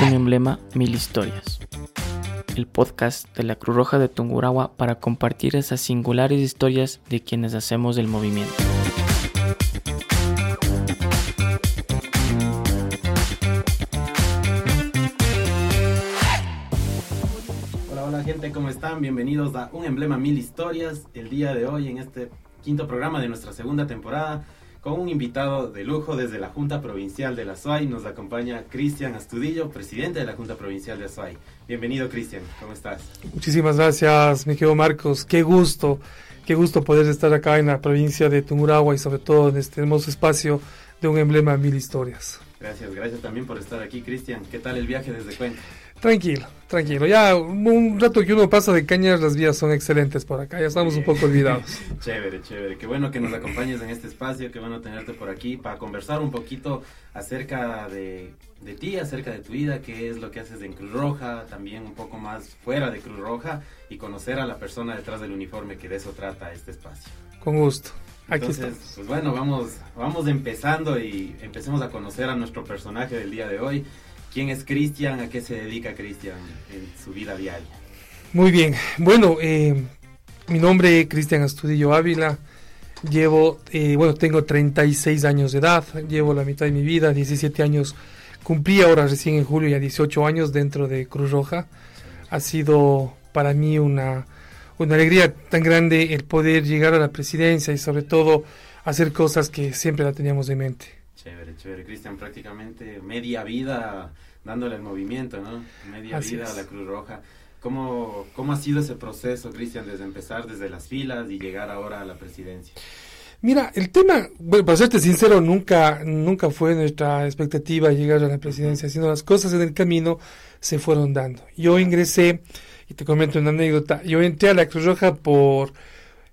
Un emblema, mil historias. El podcast de la Cruz Roja de Tungurahua para compartir esas singulares historias de quienes hacemos el movimiento. Hola, hola gente, ¿cómo están? Bienvenidos a Un Emblema Mil Historias. El día de hoy, en este quinto programa de nuestra segunda temporada, con un invitado de lujo desde la Junta Provincial de la SUAY, nos acompaña Cristian Astudillo, presidente de la Junta Provincial de SUAY. Bienvenido, Cristian, ¿cómo estás? Muchísimas gracias, mi querido Marcos. Qué gusto, qué gusto poder estar acá en la provincia de Tumuragua y sobre todo en este hermoso espacio de un emblema mil historias. Gracias, gracias también por estar aquí, Cristian. ¿Qué tal el viaje desde Cuenca? Tranquilo, tranquilo. Ya un rato que uno pasa de cañas, las vías son excelentes por acá. Ya estamos un poco olvidados. chévere, chévere. Qué bueno que nos acompañes en este espacio. Qué bueno tenerte por aquí para conversar un poquito acerca de, de ti, acerca de tu vida, qué es lo que haces en Cruz Roja, también un poco más fuera de Cruz Roja y conocer a la persona detrás del uniforme, que de eso trata este espacio. Con gusto. Aquí Entonces, pues bueno, vamos, vamos empezando y empecemos a conocer a nuestro personaje del día de hoy. ¿Quién es Cristian? ¿A qué se dedica Cristian en su vida diaria? Muy bien. Bueno, eh, mi nombre es Cristian Astudillo Ávila. Llevo, eh, bueno, tengo 36 años de edad. Llevo la mitad de mi vida, 17 años. Cumplí ahora recién en julio ya 18 años dentro de Cruz Roja. Ha sido para mí una, una alegría tan grande el poder llegar a la presidencia y sobre todo hacer cosas que siempre la teníamos en mente. Chévere, chévere. Cristian, prácticamente media vida dándole el movimiento, ¿no? Media Así vida es. a la Cruz Roja. ¿Cómo, ¿Cómo ha sido ese proceso, Cristian, desde empezar desde las filas y llegar ahora a la presidencia? Mira, el tema, bueno, para serte sincero, nunca, nunca fue nuestra expectativa llegar a la presidencia, sino las cosas en el camino se fueron dando. Yo ingresé, y te comento una anécdota, yo entré a la Cruz Roja por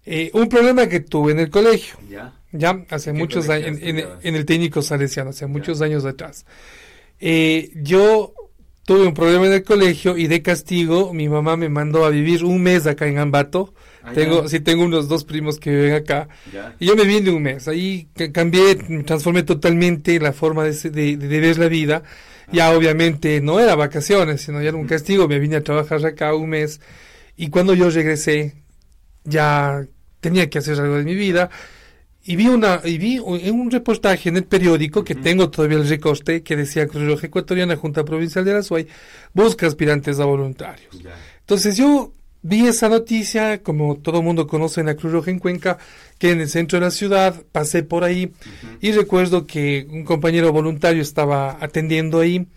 eh, un problema que tuve en el colegio, ¿Ya? Ya hace ¿En qué muchos años, en, en- en el técnico salesiano, hace muchos años atrás. Eh, yo tuve un problema en el colegio y de castigo mi mamá me mandó a vivir un mes acá en Ambato. Ah, tengo, ya. sí, tengo unos dos primos que viven acá. ¿Ya? Y yo me vine un mes, ahí ca- cambié, transformé totalmente la forma de, de- de ver la vida. Ya obviamente no era vacaciones, sino ya era un castigo, me vine a trabajar acá un mes. Y cuando yo regresé, ya tenía que hacer algo de mi vida. Y vi una, y vi un- en un reportaje en el periódico que tengo todavía el recorte que decía Cruz Roja Ecuatoriana, Junta Provincial de la SUAY, busca aspirantes a voluntarios. Entonces yo vi esa noticia, como todo mundo conoce en la Cruz Roja en Cuenca, que en el centro de la ciudad, pasé por ahí y recuerdo que un compañero voluntario estaba atendiendo ahí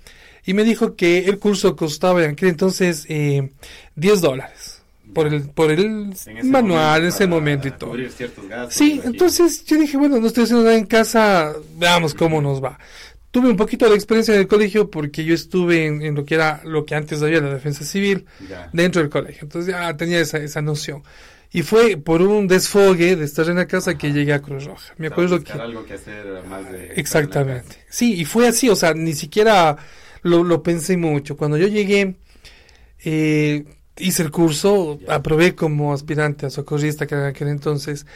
y me dijo que el curso costaba en aquel entonces eh, 10 dólares por el, por el En manual en ese momento y todo. Gastos. Sí, entonces yo dije, bueno, no estoy haciendo nada en casa, veamos cómo nos va. Tuve un poquito de experiencia en el colegio porque yo estuve en, en lo que era lo que antes había la defensa civil Ya. dentro del colegio. Entonces ya tenía esa, esa noción. Y fue por un desfogue de estar en la casa que llegué a Cruz Roja. Me acuerdo que... algo que hacer más de... Exactamente. Sí, y fue así, o sea, ni siquiera lo, lo pensé mucho. Cuando yo llegué, eh, hice el curso, aprobé como aspirante a socorrista que era en aquel entonces.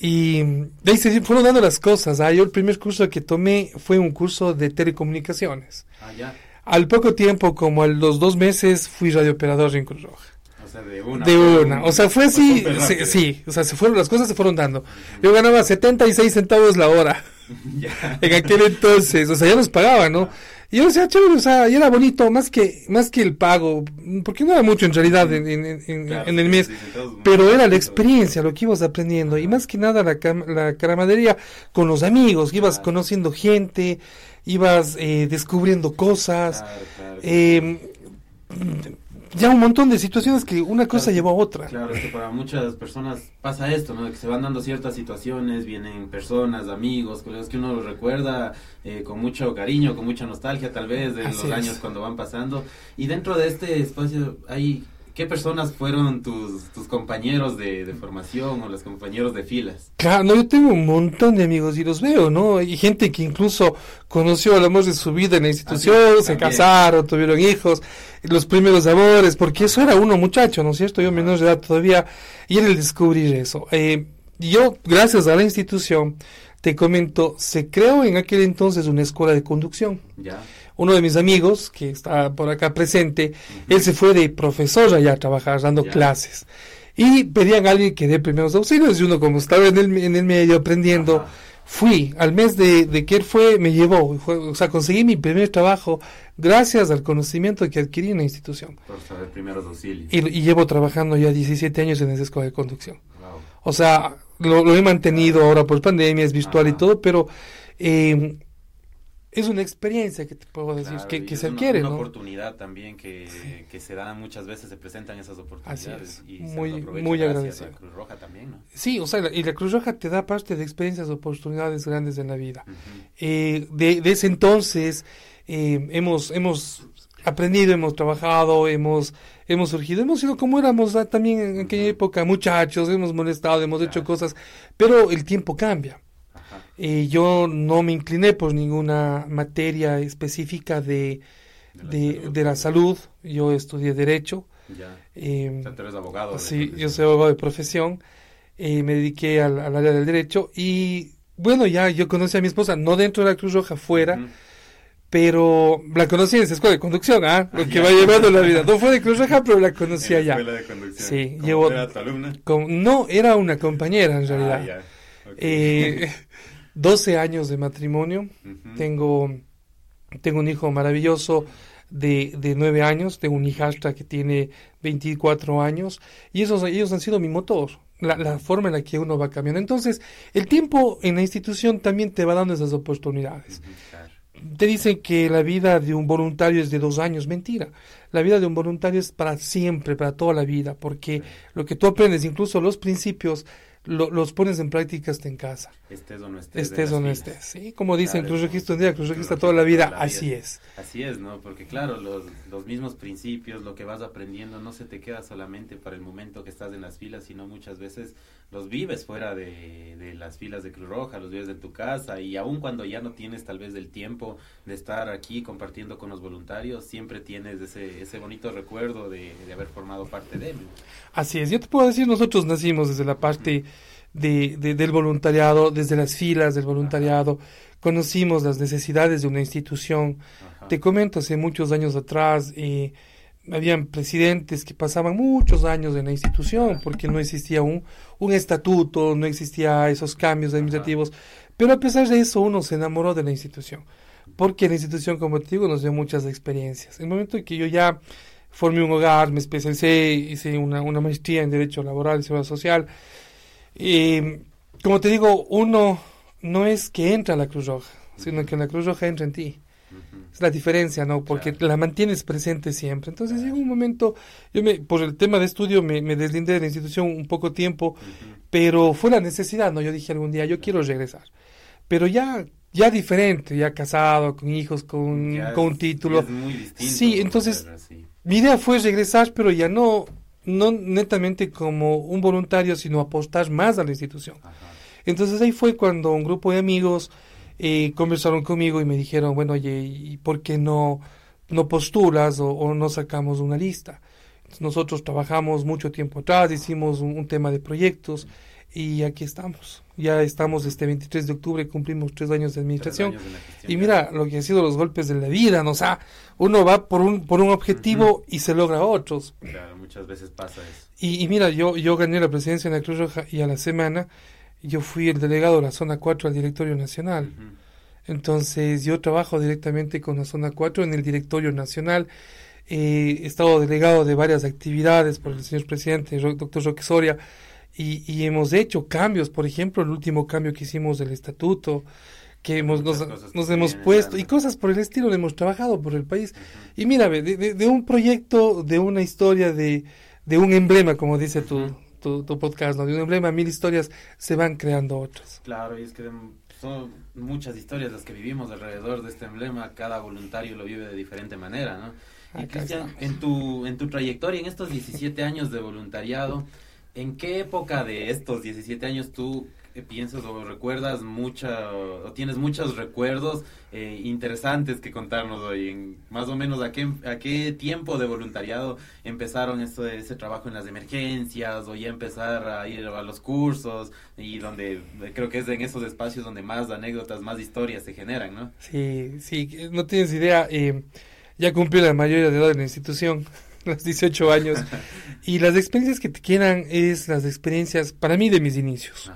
Y de ahí se fueron dando las cosas. Ah, Yo el primer curso que tomé fue un curso de telecomunicaciones. Ah, ya. Al poco tiempo, como a los dos meses, fui radiooperador en Cruz Roja. O sea, de una. De una. un- O sea, fue así. Sí, sí, o sea, se fueron, las cosas se fueron dando. Yo ganaba 76 centavos la hora en aquel entonces, o sea, ya nos pagaban, ¿no? Y yo decía, chévere, o sea, y era bonito, más que, más que el pago, porque no era mucho en realidad en, en- en- Claro, en el mes, sí, pero era la experiencia, lo que ibas aprendiendo, y más que nada la, la caramadería con los amigos, ibas Claro. conociendo gente, ibas eh, descubriendo cosas, claro. eh, ya un montón de situaciones que una cosa Claro. llevó a otra. Claro, es que para muchas personas pasa esto, ¿no? Que se van dando ciertas situaciones, vienen personas, amigos, colegas que uno los recuerda eh, con mucho cariño, con mucha nostalgia tal vez de Así los es. años cuando van pasando. Y dentro de este espacio hay... ¿Qué personas fueron tus, tus compañeros de, de formación o los compañeros de filas? Claro, no, yo tengo un montón de amigos y los veo, ¿no? Hay gente que incluso conoció el amor de su vida en la institución, Así se casaron, tuvieron hijos, los primeros amores, porque eso era uno muchacho, ¿no es cierto? Yo menor de edad todavía, y era el descubrir eso. Eh, yo, gracias a la institución, te comento, se creó en aquel entonces una escuela de conducción. Ya. Uno de mis amigos, que está por acá presente, él se fue de profesor allá a trabajar, dando clases. Y pedían a alguien que dé primeros auxilios, y uno como estaba en el, en el medio aprendiendo, fui, al mes de, de que él fue, me llevó, fue- o sea, conseguí mi primer trabajo gracias al conocimiento que adquirí en la institución. Por saber primeros auxilios. Y, y llevo trabajando ya 17 años en esa escuela de conducción. Wow. O sea, lo, lo he mantenido ahora por pandemia, es virtual y todo, pero eh, es una experiencia que te puedo decir, Claro, que, se una- adquiere, una ¿no? oportunidad también que, que se da muchas veces, se presentan esas oportunidades. es, y muy- muy agradecido. a Cruz Roja también, ¿no? Sí, o sea, la- y la Cruz Roja te da parte de experiencias, oportunidades grandes en la vida. Ujú. Eh, de, de ese entonces eh, hemos, hemos aprendido, hemos trabajado, hemos, hemos surgido, hemos sido como éramos ah, también en aquella época, muchachos, hemos molestado, hemos hecho cosas, pero el tiempo cambia. Eh, yo no me incliné por ninguna materia específica de, de, de la salud. Yo estudié Derecho. Ya. eh, O sea, tú eres abogado. sí, yo soy abogado de profesión. eh, me dediqué al, al área del derecho. Y bueno, ya yo conocí a mi esposa, no dentro de la Cruz Roja, fuera, pero la conocí en esa escuela de conducción, ¿ah? Lo Ah, que va llevando la vida. No fue de Cruz Roja, pero la conocí En la allá. escuela de conducción. Sí, ¿Cómo llevo- era tu alumna? Con- no, era una compañera en realidad. Ah, ya. Ok. Eh, 12 años de matrimonio. Tengo, tengo un hijo maravilloso de, de 9 años, tengo un hijastra que tiene 24 años, y esos, ellos han sido mi motor, la, la forma en la que uno va cambiando. Entonces, el tiempo en la institución también te va dando esas oportunidades. Te dicen que la vida de un voluntario es de dos años, mentira. La vida de un voluntario es para siempre, para toda la vida, porque lo que tú aprendes, incluso los principios, lo- los pones en práctica hasta en casa. Estés o no estés. Estés o no estés. ¿sí? Como dicen, Claro, Cruz Rojista un día, Cruz toda la vida. toda la vida. Así es. Así es, ¿no? Porque claro, los, los mismos principios, lo que vas aprendiendo no se te queda solamente para el momento que estás en las filas, sino muchas veces los vives fuera de, de las filas de Cruz Roja, los vives en tu casa y aun cuando ya no tienes tal vez el tiempo de estar aquí compartiendo con los voluntarios, siempre tienes ese, ese bonito recuerdo de, de haber formado parte de él. Así es. Yo te puedo decir, nosotros nacimos desde la parte de, de- del voluntariado, desde las filas del voluntariado. Conocimos las necesidades de una institución. Ajá. Te comento, hace muchos años atrás, eh, habían presidentes que pasaban muchos años en la institución porque no existía un, un estatuto, no existía esos cambios administrativos. Pero a pesar de eso, uno se enamoró de la institución. Porque la institución, como te digo, nos dio muchas experiencias. El momento en que yo ya formé un hogar, me especialicé, hice una, una maestría en Derecho Laboral y Seguridad Social. Y, como te digo, uno no es que entra a la Cruz Roja, sino que la Cruz Roja entra en ti. Es la diferencia, ¿no? Porque Claro. la mantienes presente siempre. Entonces Claro. llega un momento, yo me, por el tema de estudio me, me deslindé de la institución un poco tiempo, pero fue la necesidad, ¿no? Yo dije algún día, yo quiero regresar. Pero ya, ya diferente, ya casado, con hijos, con, Ya con es- un título. es muy distinto Sí, entonces-. Mi idea fue regresar, pero ya no, no netamente como un voluntario, sino apostar más a la institución. Ajá. Entonces ahí fue cuando un grupo de amigos eh, conversaron conmigo y me dijeron, bueno, oye, ¿y por qué no, no postulas o, o no sacamos una lista? Entonces, nosotros trabajamos mucho tiempo atrás, hicimos un, un tema de proyectos y aquí estamos. Ya estamos este 23 de octubre, cumplimos tres años de administración. años Y mira lo que han sido los golpes de la vida, ¿no? O sea, uno va por un, por un objetivo y se logra otros. Claro, muchas veces pasa eso. Y, y mira, yo, yo gané la presidencia en la Cruz Roja y a la semana yo fui el delegado de la zona 4 al directorio nacional. Entonces yo trabajo directamente con la zona 4 en el directorio nacional. Eh, he estado delegado de varias actividades por el señor presidente, el doctor Roque Soria, y, y hemos hecho cambios. Por ejemplo, el último cambio que hicimos del estatuto, que hemos, nos, nos hemos puesto, y cosas por el estilo, hemos trabajado por el país. Y mira, ve, de, de- de un proyecto, de una historia, de, de un emblema, como dice Ujú. Tu, tu podcast, ¿no? de un emblema, mil historias, se van creando otras. Claro, y es que son muchas historias las que vivimos alrededor de este emblema, cada voluntario lo vive de diferente manera, ¿no? Y Acá Cristian, en tu, en tu trayectoria, en estos 17 años de voluntariado, ¿En qué época de estos 17 años tú piensas o recuerdas mucha, o tienes muchos recuerdos eh, interesantes que contarnos hoy? En, más o menos, ¿a qué, ¿a qué tiempo de voluntariado empezaron esto, ese trabajo en las emergencias o ya empezar a ir a los cursos y donde creo que es en esos espacios donde más anécdotas, más historias se generan, ¿no? Sí, sí, no tienes idea. Eh, ya cumplí la mayoría de edad en la institución los 18 años. y las experiencias que te quedan es las experiencias, para mí, de mis inicios.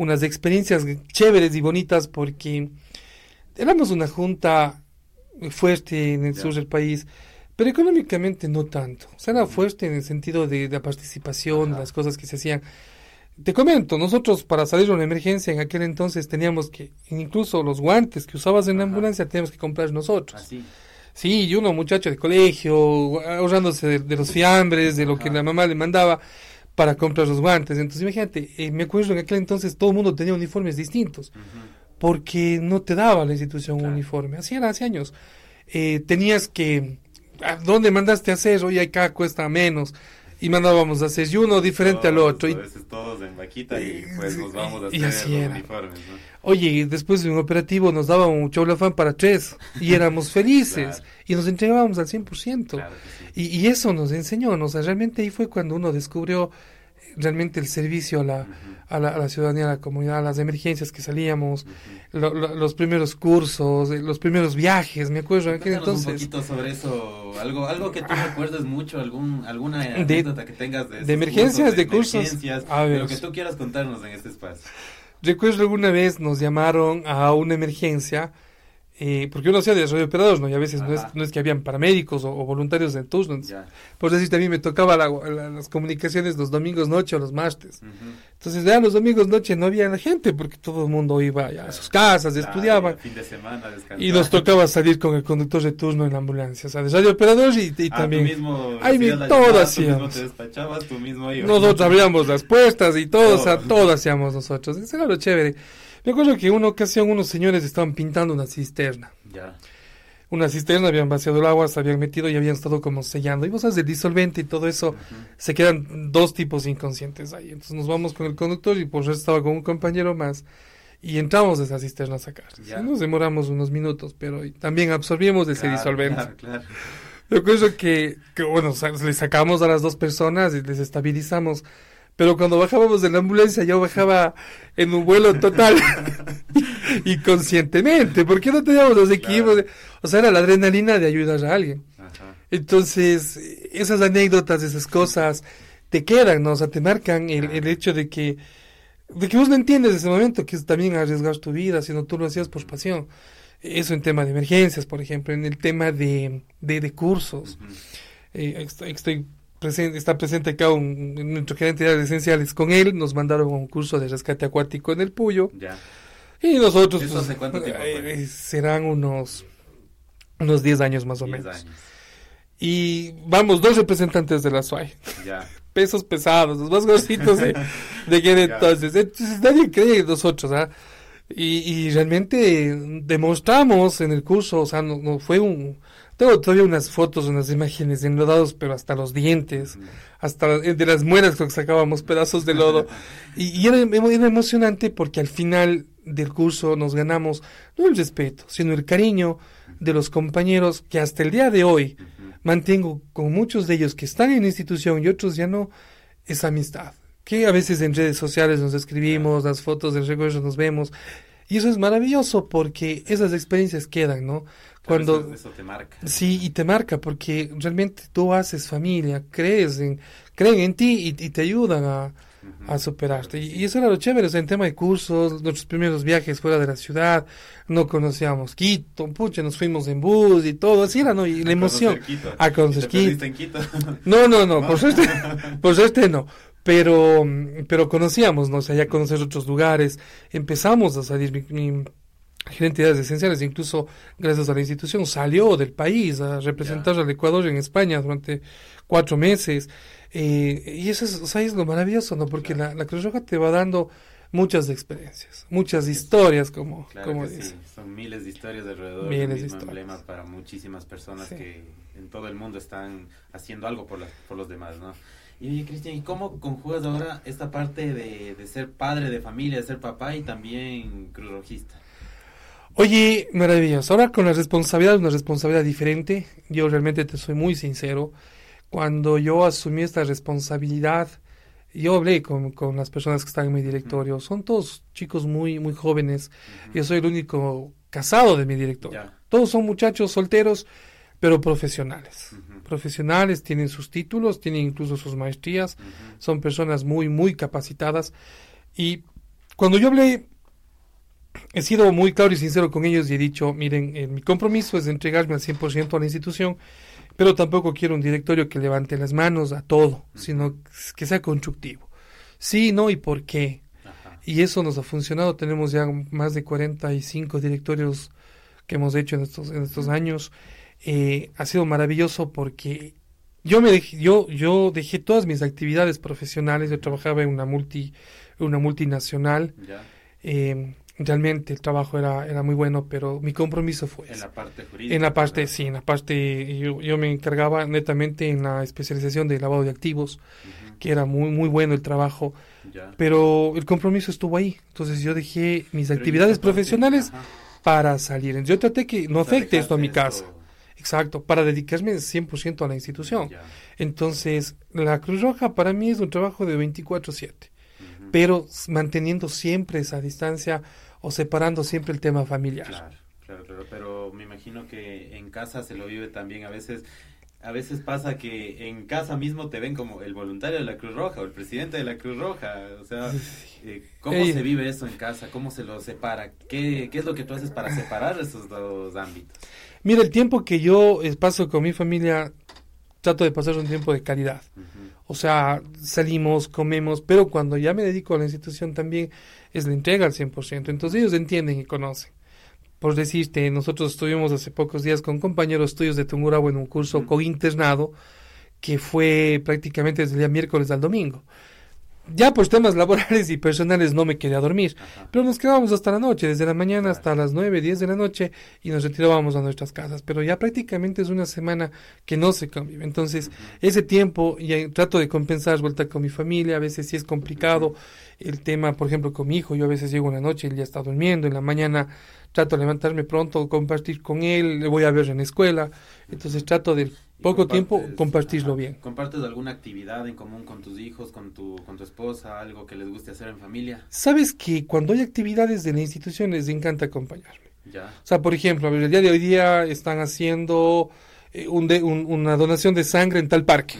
Unas experiencias chéveres y bonitas porque éramos una junta fuerte en el sur del país, pero económicamente no tanto. O sea, era fuerte en el sentido de, la participación, las cosas que se hacían. Te comento, nosotros para salir de una emergencia en aquel entonces teníamos que, incluso los guantes que usabas en la ambulancia, teníamos que comprar nosotros. Así. Sí, y uno muchacho de colegio, ahorrándose de, los fiambres, de lo que la mamá le mandaba para comprar los guantes. Entonces, imagínate, eh, me acuerdo en aquel entonces todo el mundo tenía uniformes distintos, porque no te daba la institución un uniforme. Así era hace años. Eh, tenías que, ¿a dónde mandaste a hacer? Oye, acá cuesta menos y mandábamos a hacer uno diferente al otro. Y, todos en vaquita y pues nos vamos a hacer así los uniformes, ¿no? Oye, después de un operativo nos daban un chaulafán para tres y éramos felices y nos entregábamos al 100%. y, y, eso nos enseñó, ¿no? o sea, realmente ahí fue cuando uno descubrió realmente el servicio a la, a, la, ciudadanía, a la comunidad, a las emergencias que salíamos, los primeros cursos, eh, los primeros viajes, me acuerdo aquel entonces. un poquito sobre eso, algo, algo que tú ah. recuerdes mucho, algún, alguna anécdota que tengas de, de emergencias, de, cursos, a ver. lo que tú quieras contarnos en este espacio. Recuerdo alguna vez nos llamaron a una emergencia eh, porque uno hacía de radiooperados, ¿no? Y a veces no es, no es, que habían paramédicos o, voluntarios de turnos. Por decir, también me tocaba las comunicaciones los domingos noche o los martes. Entonces, ya los domingos noche no había la gente porque todo el mundo iba a sus casas, estudiaban. Fin de semana, y nos tocaba salir con el conductor de turno en la ambulancia, o sea, de radiooperador y, y ah, también. Tú mismo Ahí todo hacíamos. Tú mismo te despachabas, tú mismo ibas. Nosotros abríamos las puertas y todo, o sea, todo hacíamos nosotros. Eso era lo chévere. Me acuerdo que en una ocasión unos señores estaban pintando una cisterna. Ya. Una cisterna, habían vaciado el agua, se habían metido y habían estado como sellando. Y vos sabes, el disolvente y todo eso, se quedan dos tipos inconscientes ahí. Entonces nos vamos con el conductor y por eso estaba con un compañero más. Y entramos de esa cisterna a sacar. nos demoramos unos minutos, pero también absorbimos ese disolvente. Claro, claro. Me acuerdo que, que, bueno, le sacamos a las dos personas y les estabilizamos pero cuando bajábamos de la ambulancia yo bajaba en un vuelo total y conscientemente, porque no teníamos los equipos, o sea, era la adrenalina de ayudar a alguien. Entonces, esas anécdotas, esas cosas, te quedan, ¿no? O sea, te marcan el, el hecho de que, de que vos no entiendes ese momento, que es también arriesgar tu vida, sino tú lo hacías por pasión. Eso en tema de emergencias, por ejemplo, en el tema de, de, cursos. Eh, estoy está presente acá un, nuestro gerente de esenciales con él, nos mandaron un curso de rescate acuático en el Puyo. Ya. Y nosotros... ¿Eso hace cuánto tiempo eh, serán unos, unos 10 años más o menos. Y vamos, dos representantes de la SUAI. Ya. Pesos pesados, los más gorditos de, de que entonces. Entonces nadie cree en nosotros, ¿ah? Y, y realmente demostramos en el curso, o sea, no, no fue un, tengo todavía unas fotos, unas imágenes enlodados, pero hasta los dientes, hasta de las muelas que sacábamos pedazos de lodo. Y, era, emocionante porque al final del curso nos ganamos no el respeto, sino el cariño de los compañeros que hasta el día de hoy mantengo con muchos de ellos que están en la institución y otros ya no, esa amistad. Que a veces en redes sociales nos escribimos, las fotos del recuerdo nos vemos. Y eso es maravilloso porque esas experiencias quedan, ¿no? Cuando eso, te marca. Sí, y te marca porque realmente tú haces familia, crees en, creen en ti y, te ayudan a, a superarte. Y, eso era lo chévere, o sea, en tema de cursos, nuestros primeros viajes fuera de la ciudad, no conocíamos Quito, pucha, nos fuimos en bus y todo, así era, ¿no? Y la emoción. A conocer Quito. En Quito? No, no, no, por suerte, por suerte no. Pero, pero conocíamos, ¿no? O sea, ya conocer otros lugares, empezamos a salir, mi entidades esenciales, incluso gracias a la institución, salió del país a representar al Ecuador en España durante cuatro meses. Eh, y eso es, es lo maravilloso, ¿no? Porque la, la, Cruz Roja te va dando muchas experiencias, muchas historias, como, como Sí. Son miles de historias alrededor del mismo emblema para muchísimas personas que en todo el mundo están haciendo algo por, por los demás, ¿no? Y oye, Cristian, ¿y cómo conjugas ahora esta parte de, de, ser padre de familia, de ser papá y también cruz rojista? Oye, maravilloso. Ahora con la responsabilidad, una responsabilidad diferente. Yo realmente te soy muy sincero. Cuando yo asumí esta responsabilidad, yo hablé con, con las personas que están en mi directorio. Son todos chicos muy, muy jóvenes. Yo soy el único casado de mi directorio. Todos son muchachos solteros, pero profesionales. Profesionales, tienen sus títulos, tienen incluso sus maestrías. Son personas muy, muy capacitadas. Y cuando yo hablé he sido muy claro y sincero con ellos y he dicho, miren, eh, mi compromiso es entregarme al 100% a la institución, pero tampoco quiero un directorio que levante las manos a todo, sino que sea constructivo. Sí, no y por qué. Y eso nos ha funcionado. Tenemos ya más de 45 directorios que hemos hecho en estos, en estos años. Eh, ha sido maravilloso porque yo me dejé, yo, yo dejé todas mis actividades profesionales. Yo trabajaba en una multi, una multinacional. Eh, realmente el trabajo era, era muy bueno, pero mi compromiso fue En la parte jurídica. En la parte, sí, en la parte, yo, yo, me encargaba netamente en la especialización de lavado de activos, que era muy, muy bueno el trabajo, pero el compromiso estuvo ahí. Entonces yo dejé mis actividades profesionales para salir. Yo traté que no afecte esto a mi casa. Exacto, para dedicarme 100% a la institución. Entonces, la Cruz Roja para mí es un trabajo de 24/7, pero manteniendo siempre esa distancia o separando siempre el tema familiar. Claro, claro, claro, pero me imagino que en casa se lo vive también a veces. A veces pasa que en casa mismo te ven como el voluntario de la Cruz Roja o el presidente de la Cruz Roja. O sea, eh, ¿cómo se vive eso en casa? ¿Cómo se lo separa? ¿Qué, ¿Qué es lo que tú haces para separar esos dos ámbitos? Mira, el tiempo que yo eh, paso con mi familia, trato de pasar un tiempo de calidad. O sea, salimos, comemos, pero cuando ya me dedico a la institución también es la entrega al 100%. Entonces ellos entienden y conocen. Por decirte, nosotros estuvimos hace pocos días con compañeros tuyos de Tungurahua en un curso co-internado que fue prácticamente desde el día miércoles al domingo. Ya por temas laborales y personales no me quedé a dormir, pero nos quedábamos hasta la noche, desde la mañana hasta las 9, 10 de la noche y nos retirábamos a nuestras casas, pero ya prácticamente es una semana que no se convive. Entonces, ese tiempo ya trato de compensar vuelta con mi familia, a veces sí es complicado el tema, por ejemplo, con mi hijo, yo a veces llego una noche y él ya está durmiendo, en la mañana trato de levantarme pronto, compartir con él, le voy a ver en la escuela, entonces trato de poco tiempo compartirlo bien. ¿Compartes alguna actividad en común con tus hijos, con tu, con tu esposa, algo que les guste hacer en familia? Sabes que cuando hay actividades de la institución les encanta acompañarme. Ya. O sea, por ejemplo, el día de hoy día están haciendo eh, un de, una donación de sangre en tal parque.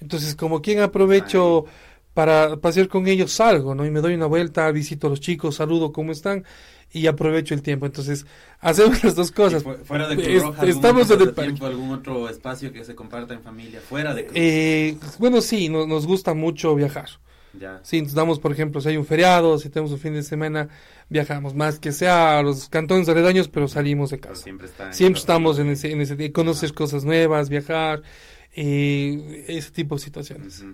Entonces, como quien aprovecho para pasear con ellos, salgo, ¿no? Y me doy una vuelta, visito a los chicos, saludo, ¿cómo están? Y aprovecho el tiempo. Entonces, hacemos las dos cosas. fuera de Cruz Roja, estamos en el tiempo, algún otro espacio que se comparta en familia fuera de Cruz eh, Bueno, sí, nos gusta mucho viajar. Ya. Sí, nos damos, por ejemplo, si hay un feriado, si tenemos un fin de semana, viajamos más que sea a los cantones aledaños, pero salimos de casa. siempre, siempre estamos en ese, en ese, conocer cosas nuevas, viajar, eh, ese tipo de situaciones.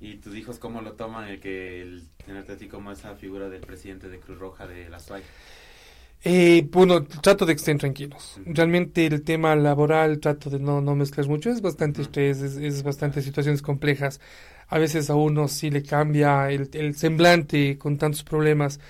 ¿Y tus hijos cómo lo toman el que el tenerte a ti como esa figura del presidente de Cruz Roja de la SUAY? Eh, bueno, trato de que estén tranquilos. Realmente el tema laboral trato de no, no mezclar mucho. Es bastante estrés, es, es, bastante situaciones complejas. A veces a uno sí le cambia el, el semblante con tantos problemas,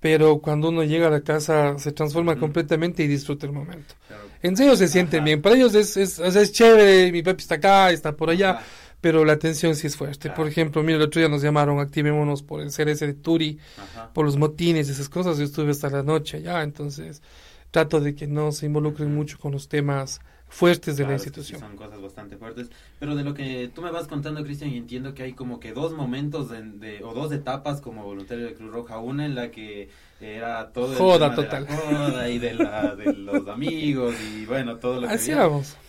pero cuando uno llega a la casa se transforma completamente y disfruta el momento. En serio se sienten bien. Para ellos es, es, es, chévere, mi papi está acá, está por allá pero la atención sí es fuerte. Por ejemplo, mira, el otro día nos llamaron, activémonos por el CRS de Turi, por los motines, esas cosas, yo estuve hasta la noche ya, entonces trato de que no se involucren mucho con los temas fuertes de la institución. son cosas bastante fuertes. Pero de lo que tú me vas contando, Cristian, y entiendo que hay como que dos momentos de, o dos etapas como voluntario de Cruz Roja. Una en la que era todo joda total. De joda y de, la, de los amigos y bueno, todo lo que Así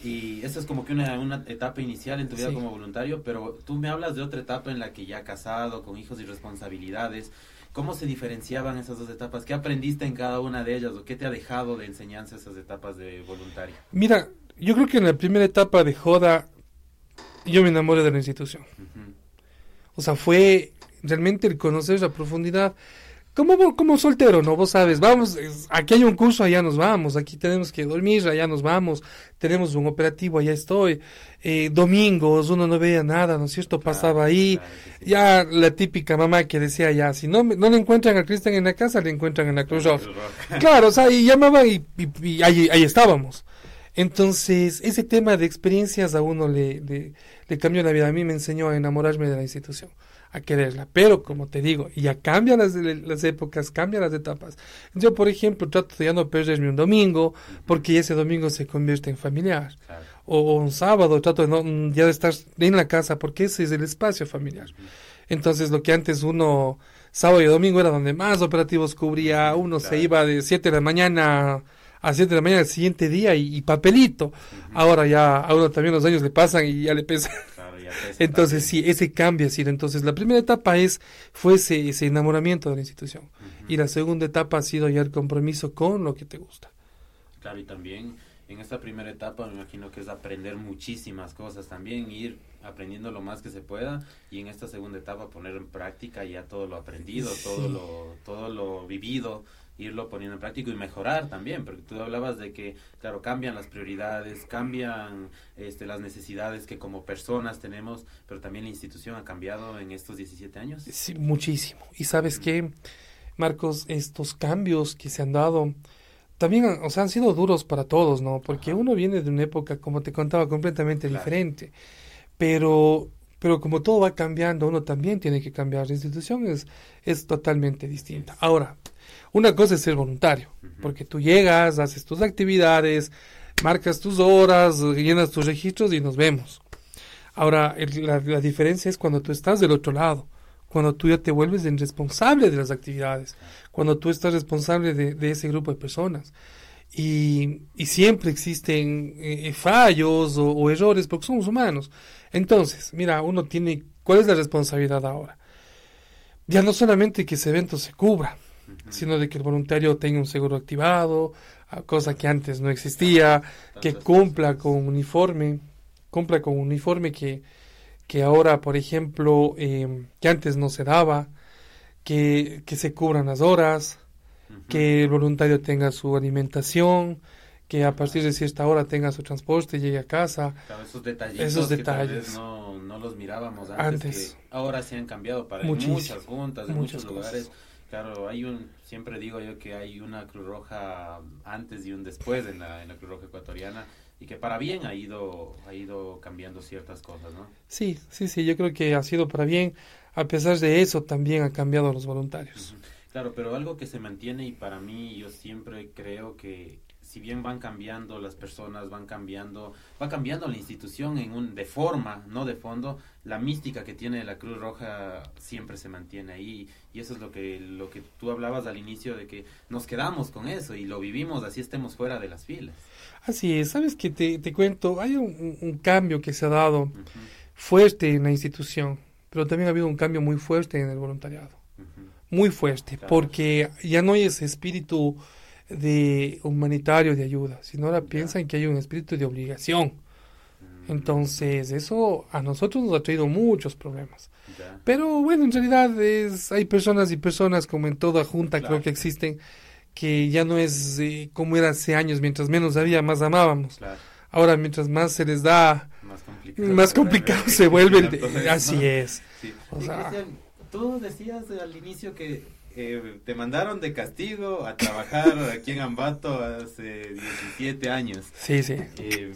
Y eso es como que una, una etapa inicial en tu vida como voluntario, pero tú me hablas de otra etapa en la que ya casado, con hijos y responsabilidades. ¿Cómo se diferenciaban esas dos etapas? ¿Qué aprendiste en cada una de ellas o qué te ha dejado de enseñanza esas etapas de voluntario? Mira, yo creo que en la primera etapa de Joda yo me enamoré de la institución. O sea, fue realmente el conocer la profundidad como, como soltero, ¿no? Vos sabes, vamos, aquí hay un curso, allá nos vamos, aquí tenemos que dormir, allá nos vamos, tenemos un operativo, allá estoy. Eh, domingos, uno no veía nada, ¿no es cierto? Pasaba ahí, ya la típica mamá que decía ya, si no, no le encuentran a Cristian en la casa, le encuentran en la Cruz Roja. claro, o sea, y llamaban y, y, ahí, ahí estábamos. Entonces, ese tema de experiencias a uno le, le, le cambió la vida. A mí me enseñó a enamorarme de la institución a quererla. Pero, como te digo, ya cambian las, las épocas, cambian las etapas. Yo, por ejemplo, trato de ya no perderme un domingo, porque ese domingo se convierte en familiar. O, un sábado, trato de no, ya de estar en la casa, porque ese es el espacio familiar. Entonces, lo que antes uno, sábado y domingo era donde más operativos cubría, uno se iba de 7 de la mañana a 7 de la mañana el siguiente día y, papelito. Ahora ya a uno también los años le pasan y ya le pesa. Entonces, sí, ese cambio ha sido. Entonces, la primera etapa es, fue ese, ese enamoramiento de la institución. Y la segunda etapa ha sido ya el compromiso con lo que te gusta. Claro, y también en esta primera etapa me imagino que es aprender muchísimas cosas también, ir aprendiendo lo más que se pueda y en esta segunda etapa poner en práctica ya todo lo aprendido, todo lo todo lo vivido irlo poniendo en práctica y mejorar también, porque tú hablabas de que, claro, cambian las prioridades, cambian este, las necesidades que como personas tenemos, pero también la institución ha cambiado en estos 17 años. Sí, muchísimo. Y sabes qué, Marcos, estos cambios que se han dado también, o sea, han sido duros para todos, ¿no? Porque uno viene de una época, como te contaba, completamente diferente. Pero pero como todo va cambiando, uno también tiene que cambiar. La institución es, es totalmente distinta. Ahora, una cosa es ser voluntario, porque tú llegas, haces tus actividades, marcas tus horas, llenas tus registros y nos vemos. Ahora, la, diferencia es cuando tú estás del otro lado, cuando tú ya te vuelves el responsable de las actividades, cuando tú estás responsable de, ese grupo de personas. Y, siempre existen eh, fallos o, o, errores porque somos humanos. Entonces, mira, uno tiene, ¿cuál es la responsabilidad ahora? Ya no solamente que ese evento se cubra, sino de que el voluntario tenga un seguro activado, cosa que antes no existía, que cumpla con uniforme, cumpla con uniforme que, que ahora, por ejemplo, eh, que antes no se daba, que, que se cubran las horas, que el voluntario tenga su alimentación, que a partir de cierta hora tenga su transporte, llegue a casa. esos detalles. no, no, los mirábamos antes, ahora se han cambiado para muchas juntas, en muchos lugares. Claro, hay un, siempre digo yo que hay una Cruz Roja antes y un después en la, en la Cruz Roja ecuatoriana y que para bien ha ido, ha ido cambiando ciertas cosas, ¿no? Sí, sí, sí, yo creo que ha sido para bien. A pesar de eso, también ha cambiado los voluntarios. Claro, pero algo que se mantiene y para mí yo siempre creo que si bien van cambiando las personas, van cambiando, va cambiando la institución en un, de forma, no de fondo, la mística que tiene la Cruz Roja siempre se mantiene ahí. Y eso es lo que, lo que tú hablabas al inicio de que nos quedamos con eso y lo vivimos así estemos fuera de las filas. Así es, sabes que te, te cuento, hay un, cambio que se ha dado fuerte en la institución, pero también ha habido un cambio muy fuerte en el voluntariado, muy fuerte, porque ya no hay ese espíritu de humanitario de ayuda, sino ahora piensan que hay un espíritu de obligación. Entonces, eso a nosotros nos ha traído muchos problemas. Pero bueno, en realidad es, hay personas y personas, como en toda junta creo que existen, que ya no es eh, como era hace años, mientras menos había, más amábamos. Ahora, mientras más se les da, más complicado, se vuelve. así es. tú decías al inicio que eh, te mandaron de castigo a trabajar aquí en Ambato hace 17 años. Sí, sí. Eh,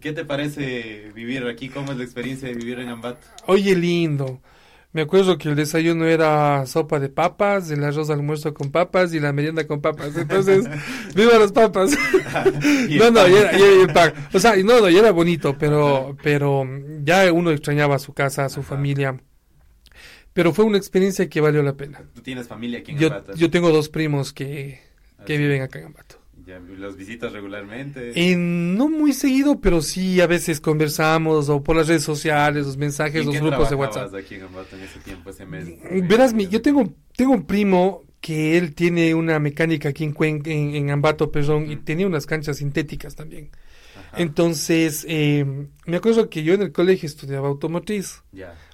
¿Qué te parece vivir aquí? ¿Cómo es la experiencia de vivir en Ambato? Oye, lindo. Me acuerdo que el desayuno era sopa de papas, el arroz almuerzo con papas y la merienda con papas. Entonces, viva las papas. no, no, ya era, O sea, no, no, ya era bonito, pero, pero ya uno extrañaba su casa, su familia. Pero fue una experiencia que valió la pena. ¿Tú tienes familia aquí en yo, Ambato? Yo tengo dos primos que, que viven acá en Ambato. ¿Los visitas regularmente? Y no muy seguido, pero sí a veces conversamos o por las redes sociales, los mensajes, los grupos de WhatsApp. aquí en Ambato en ese tiempo, ese mes? Verás, mi, yo tengo, tengo un primo que él tiene una mecánica aquí en, en, Ambato, perdón, y tenía unas canchas sintéticas también. Entonces, eh, me acuerdo que yo en el colegio estudiaba automotriz.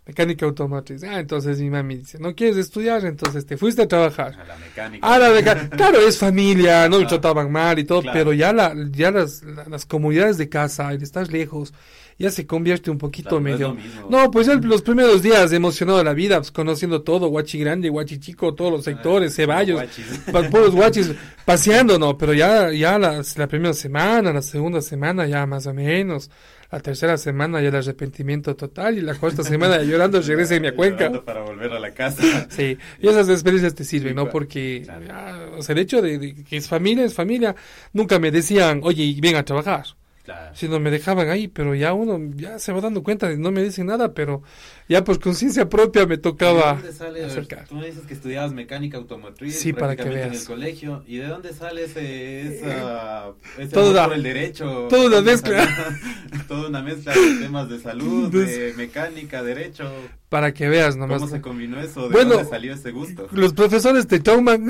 mecánica automotriz. Ah, entonces mi mami dice, no quieres estudiar, entonces te fuiste a trabajar. A la mecánica. Ah, la mecánica. Claro, es familia, no me trataban mal y todo, claro. pero ya, la, ya las, la- las comunidades de casa, de estar lejos, ya se convierte un poquito Claro, no medio... mismo. No, pues ya los primeros días emocionado de la vida, pues, conociendo todo, guachi grande, guachi chico, todos los sectores, Ah, ceballos, guachis. puros guachis, paseando, no, pero ya, ya las- la primera semana, la segunda semana ya más o menos, la tercera semana ya el arrepentimiento total y la cuarta semana llorando regresa en mi cuenca. Para volver a la casa. Sí, y esas experiencias te sirven, Sí, ¿no? Porque, Claro. ya, o sea, el hecho de, de que es familia, es familia, nunca me decían, oye, ven a trabajar, Claro. sino me dejaban ahí, pero ya uno ya se va dando cuenta de no me dicen nada, pero ya por conciencia propia me ¿De tocaba dónde sale? Acercar. Tú me dices que estudiabas mecánica automotriz Sí, para que prácticamente en veas. el colegio. ¿Y de dónde sale ese, esa, ese Toda- amor por el derecho? toda una ¿Dónde mezcla. toda una mezcla de temas de salud, de mecánica, derecho. Para que veas nomás. ¿Cómo se combinó eso? ¿De Bueno, dónde salió ese gusto? Los profesores te toman.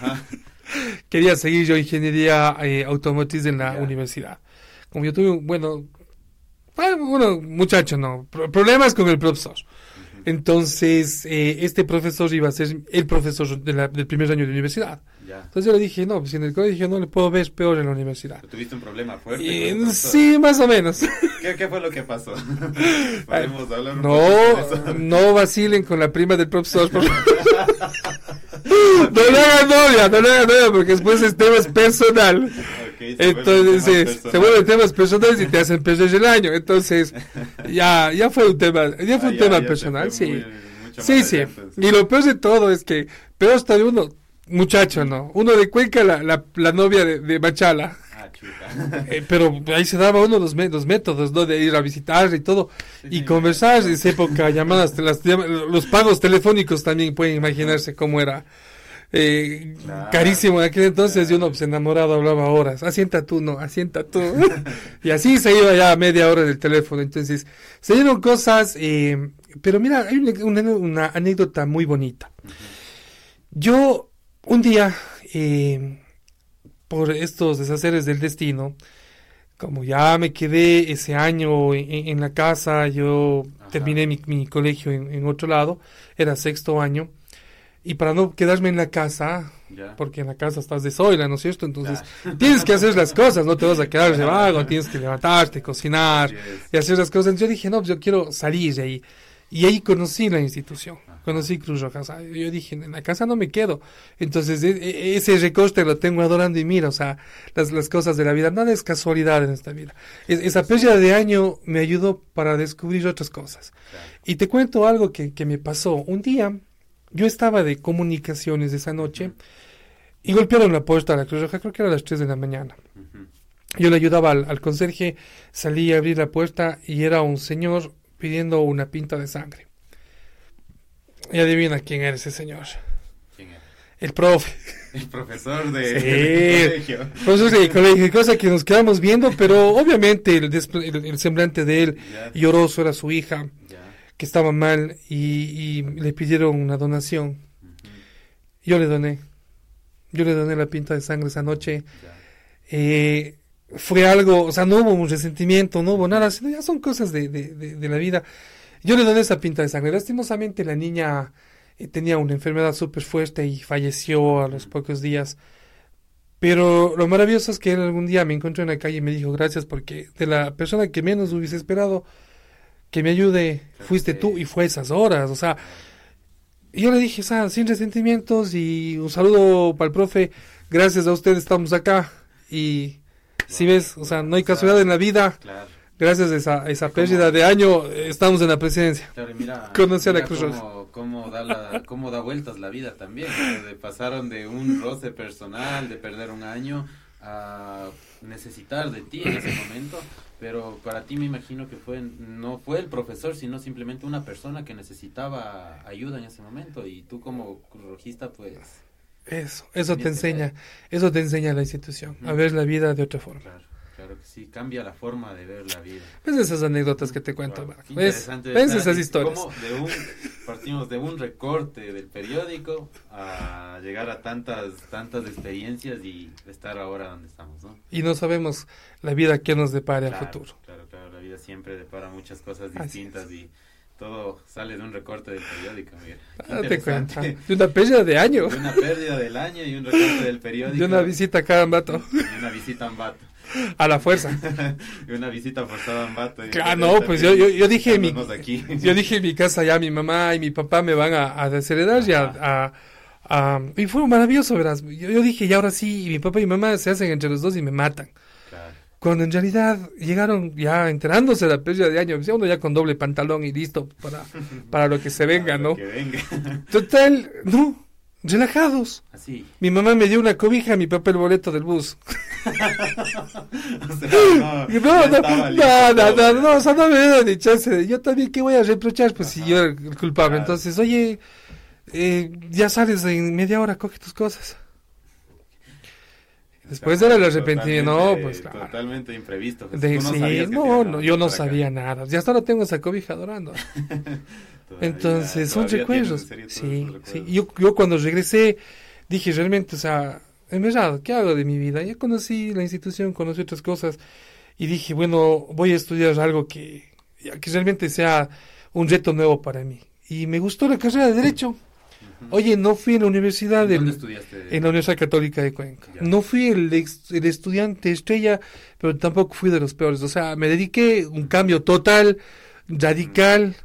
Ajá. Quería seguir yo ingeniería eh, automotriz en la universidad. Como yo tuve, bueno, bueno, bueno, muchacho, no, pro- problemas con el profesor. Entonces, eh, este profesor iba a ser el profesor de la- del primer año de universidad. Ya. Entonces yo le dije, no, pues en el colegio no le puedo ver peor en la universidad. ¿Tuviste un problema fuerte? El profesor? sí, más o menos. ¿Qué, qué fue lo que pasó? Podemos hablar un No, poco no vacilen con la prima del profesor. por no le hagan novia, no le hagan novia, porque después es temas personal. Se vuelve Entonces, se vuelven temas personales y te hacen perder el año. Entonces, ya, ya fue un tema, ya fue Ah, un ya, tema ya personal, sí. muy- Sí, sí. Y lo peor de todo es que, peor está de uno, muchacho, ¿no? Uno de Cuenca, la, la, la novia de, de Machala. Ah. Eh, pero ahí se daba uno los, me- los métodos, ¿no? De ir a visitar y todo. Sí, y sí, conversar en esa época, llamadas, las, los pagos telefónicos también pueden imaginarse cómo era. Eh, Claro. carísimo en aquel entonces y uno pues enamorado hablaba horas, asienta tú, no, asienta tú. y así se iba ya media hora en el teléfono. Entonces, se dieron cosas, eh, pero mira, hay una, anécdota muy bonita. Yo, un día, eh, por estos deshaceres del destino, como ya me quedé ese año en, en la casa, yo Ajá. terminé mi, mi colegio en, en otro lado, era sexto año, y para no quedarme en la casa, porque en la casa estás de soila, ¿no es cierto? Entonces tienes que hacer las cosas, no te vas a quedar de vago, tienes que levantarte, cocinar y hacer las cosas. Yo dije, no, pues yo quiero salir de ahí. Y ahí conocí la institución, conocí Cruz Roja. O sea, yo dije, en la casa no me quedo. Entonces, e- e- ese recorte lo tengo adorando y mira, o sea, las, las cosas de la vida. Nada es casualidad en esta vida. Es- esa pérdida de año me ayudó para descubrir otras cosas. Y te cuento algo que, que me pasó. Un día, yo estaba de comunicaciones esa noche y golpearon la puerta a la Cruz Roja, creo que era a las 3 de la mañana. Yo le ayudaba al, al conserje, salí a abrir la puerta y era un señor pidiendo una pinta de sangre. Y adivina quién era ese señor. ¿Quién era? El profe. El profesor de Sí. colegio. Profesor de colegio, cosa que nos quedamos viendo, pero obviamente el, despre- el- el semblante de él lloroso era su hija. Que estaba mal y, y le pidieron una donación. Yo le doné. Yo le doné la pinta de sangre esa noche. Eh, fue algo, o sea, no hubo un resentimiento, no hubo nada, sino ya son cosas de, de, de, de la vida. Yo le doné esa pinta de sangre. Lastimosamente la niña eh, tenía una enfermedad súper fuerte y falleció a los pocos días. Pero lo maravilloso es que él algún día me encontró en la calle y me dijo gracias porque de la persona que menos hubiese esperado que me ayude fuiste tú y fue esas horas. O sea, yo le dije, o sea, sin resentimientos y un saludo para el profe. Gracias a usted estamos acá. Y si ves, o sea, no hay casualidad en la vida. Claro. Gracias a esa, esa pérdida de año, estamos en la presidencia. Claro, y mira, Conocí a la Cruz cómo, cómo da la, cómo da vueltas la vida también. de- pasaron de un roce personal, de perder un año, a necesitar de ti en ese momento. Pero para ti me imagino que fue no fue el profesor, sino simplemente una persona que necesitaba ayuda en ese momento. Y tú como cruzrojista, pues, Eso, eso te enseña, eso te enseña la institución, a ver la vida de otra forma. claro, claro que sí, cambia la forma de ver la vida. ¿Ves esas anécdotas que te cuento, Wow, ¿Ves? ¿Ves esas historias? cómo de un, partimos de un recorte del periódico a llegar a tantas, tantas experiencias y estar ahora donde estamos, ¿no? Y no sabemos la vida que nos depare a Claro, futuro. Claro, claro, la vida siempre depara muchas cosas distintas y todo sale de un recorte del periódico, mira. Qué Ah, te cuento. De una pérdida de año. De una pérdida del año y un recorte del periódico. De una visita acá a Ambato. Y una visita a Ambato. A la fuerza. y una visita forzada a Ambato. Claro, no, pues yo, yo, yo dije en mi, aquí. yo dije en mi casa ya mi mamá y mi papá me van a, a desheredar y a, a- a- y fue maravilloso, verás. Yo, yo dije, y ahora sí, y mi papá y mi mamá se hacen entre los dos y me matan. Cuando en realidad llegaron ya enterándose de la pérdida de año, uno ya con doble pantalón y listo para, para lo que se venga, ¿no? Que venga. Total, no, relajados. Así. Mi mamá me dio una cobija, mi papá el boleto del bus. O sea, no, No, no, no, no, no, o sea, no me dieron ni chance. Yo también, ¿qué voy a reprochar? Pues si yo era el culpable. Claro. Entonces, oye, eh, ya sales en media hora, coge tus cosas. Después era el arrepentimiento, no, pues claro. Totalmente imprevisto. De- no sí, no, yo no acá. sabía nada. Ya hasta ahora tengo esa cobija adorando. Entonces, son recuerdos. en Sí, sí. Yo, yo cuando regresé dije realmente, o sea, en verdad, ¿qué hago de mi vida? Ya conocí la institución, conocí otras cosas y dije, bueno, voy a estudiar algo que, que realmente sea un reto nuevo para mí. Y me gustó la carrera de Derecho. Oye, no fui en la universidad ¿Dónde estudiaste? en la Universidad Católica de Cuenca. Ya. No fui el, estudiante estrella, pero tampoco fui de los peores. O sea, me dediqué un cambio total, radical.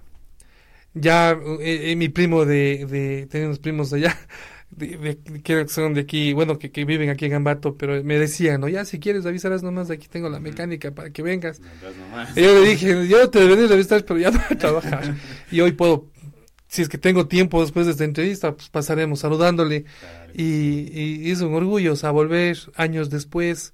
Ya eh, eh, mi primo de, de tenía unos primos de allá, de, de- que son de aquí, bueno, que, que viven aquí en Ambato, pero me decían, no, ya si quieres avisarás nomás, aquí tengo la mecánica para que vengas. Y yo le dije, yo te debería revisar, pero ya no voy a trabajar. Y hoy puedo, si es que tengo tiempo después de esta entrevista, pues pasaremos saludándole. Claro. Y, y es un orgullo, o sea, volver años después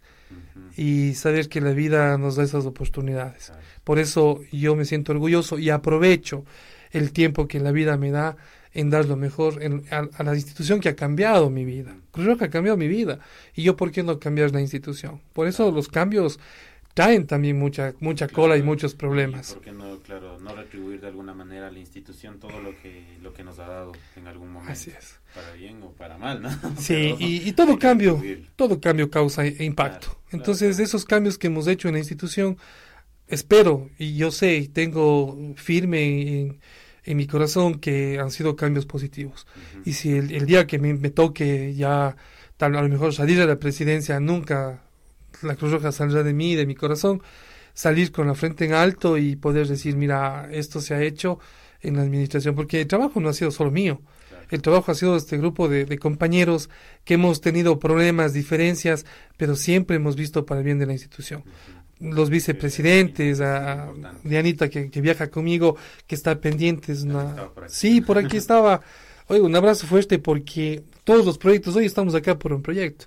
y saber que la vida nos da esas oportunidades. Claro. Por eso yo me siento orgulloso y aprovecho el tiempo que la vida me da en dar lo mejor en- a, a la institución que ha cambiado mi vida. Cruz Roja ha cambiado mi vida. Y yo, ¿por qué no cambiar la institución? Por eso los cambios traen también mucha, mucha cola y Claro. muchos problemas. ¿Por qué no, claro, no retribuir de alguna manera a la institución todo lo que, lo que nos ha dado en algún momento? Así es. Para bien o para mal, ¿no? Sí, Pero y, y todo cambio, todo cambio causa i- impacto. Claro, claro, Entonces, claro. esos cambios que hemos hecho en la institución, espero y yo sé y tengo firme en, en mi corazón que han sido cambios positivos. Ujú. Y si el, el día que me, me toque ya, tal, a lo mejor salir de la presidencia, nunca la Cruz Roja saldrá de mí, de mi corazón, salir con la frente en alto y poder decir, mira, esto se ha hecho en la administración, porque el trabajo no ha sido solo mío. El trabajo ha sido de este grupo de, de compañeros que hemos tenido problemas, diferencias, pero siempre hemos visto para el bien de la institución. Los vicepresidentes, a. Dianita que, que viaja conmigo, que está pendiente. es una-. Sí, por aquí estaba. Oye, un abrazo fuerte porque todos los proyectos, hoy estamos acá por un proyecto.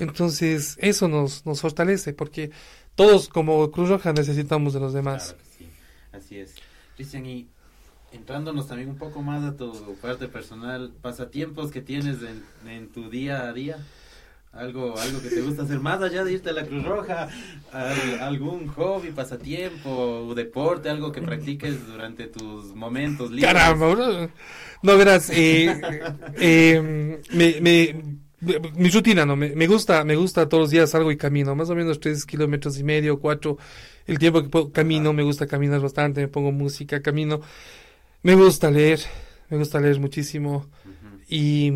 Entonces, eso nos, nos fortalece porque todos como Cruz Roja necesitamos de los demás. Claro que sí, así es. Cristian, y entrándonos también un poco más a tu parte personal, pasatiempos que tienes en, en tu día a día, algo, algo que te gusta hacer más allá de irte a la Cruz Roja, Al- algún hobby, pasatiempo, deporte, algo que practiques durante tus momentos libres. Caramba, bro. No, verás, eh, eh, me, me- mi rutina, ¿no? Me, me gusta, me gusta todos los días salgo y camino, más o menos tres kilómetros y medio, cuatro, el tiempo que puedo, camino, me gusta caminar bastante, me pongo música, camino, me gusta leer, me gusta leer muchísimo. Y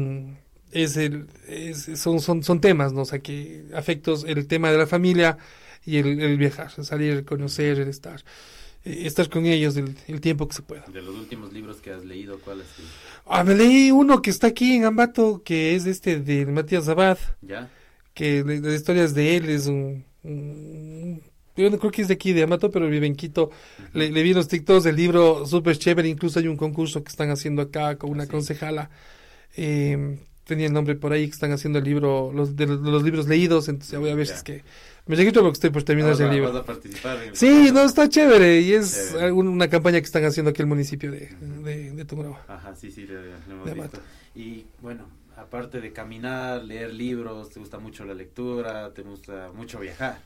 es el, es- son, son, son temas, ¿no? O sea, que afectos, el tema de la familia y el, el viajar, salir, conocer, el estar, eh, estar con ellos el, el tiempo que se pueda. De los últimos libros que has leído, ¿cuál es? el- Ah, me leí uno que está aquí en Ambato, que es este de Matías Abad, ¿Ya? que las historias de él es un, un- yo no creo que es de aquí, de Ambato, pero vive en Quito. Le, le vi los TikToks del libro, súper chévere, incluso hay un concurso que están haciendo acá con una Ah, sí. concejala. Eh, tenía el nombre por ahí, que están haciendo el libro, los, de los, libros leídos, entonces ya voy a ver si Ya. es que... Me registro porque estoy por terminar Vas ese libro. vas a participar en el Sí, no, está chévere, y es Chévere. una campaña que están haciendo aquí en el municipio de, de, de Tungurahua. Ajá, sí, sí, lo, lo hemos De visto. Y bueno, aparte de caminar, leer libros, te gusta mucho la lectura, te gusta mucho viajar.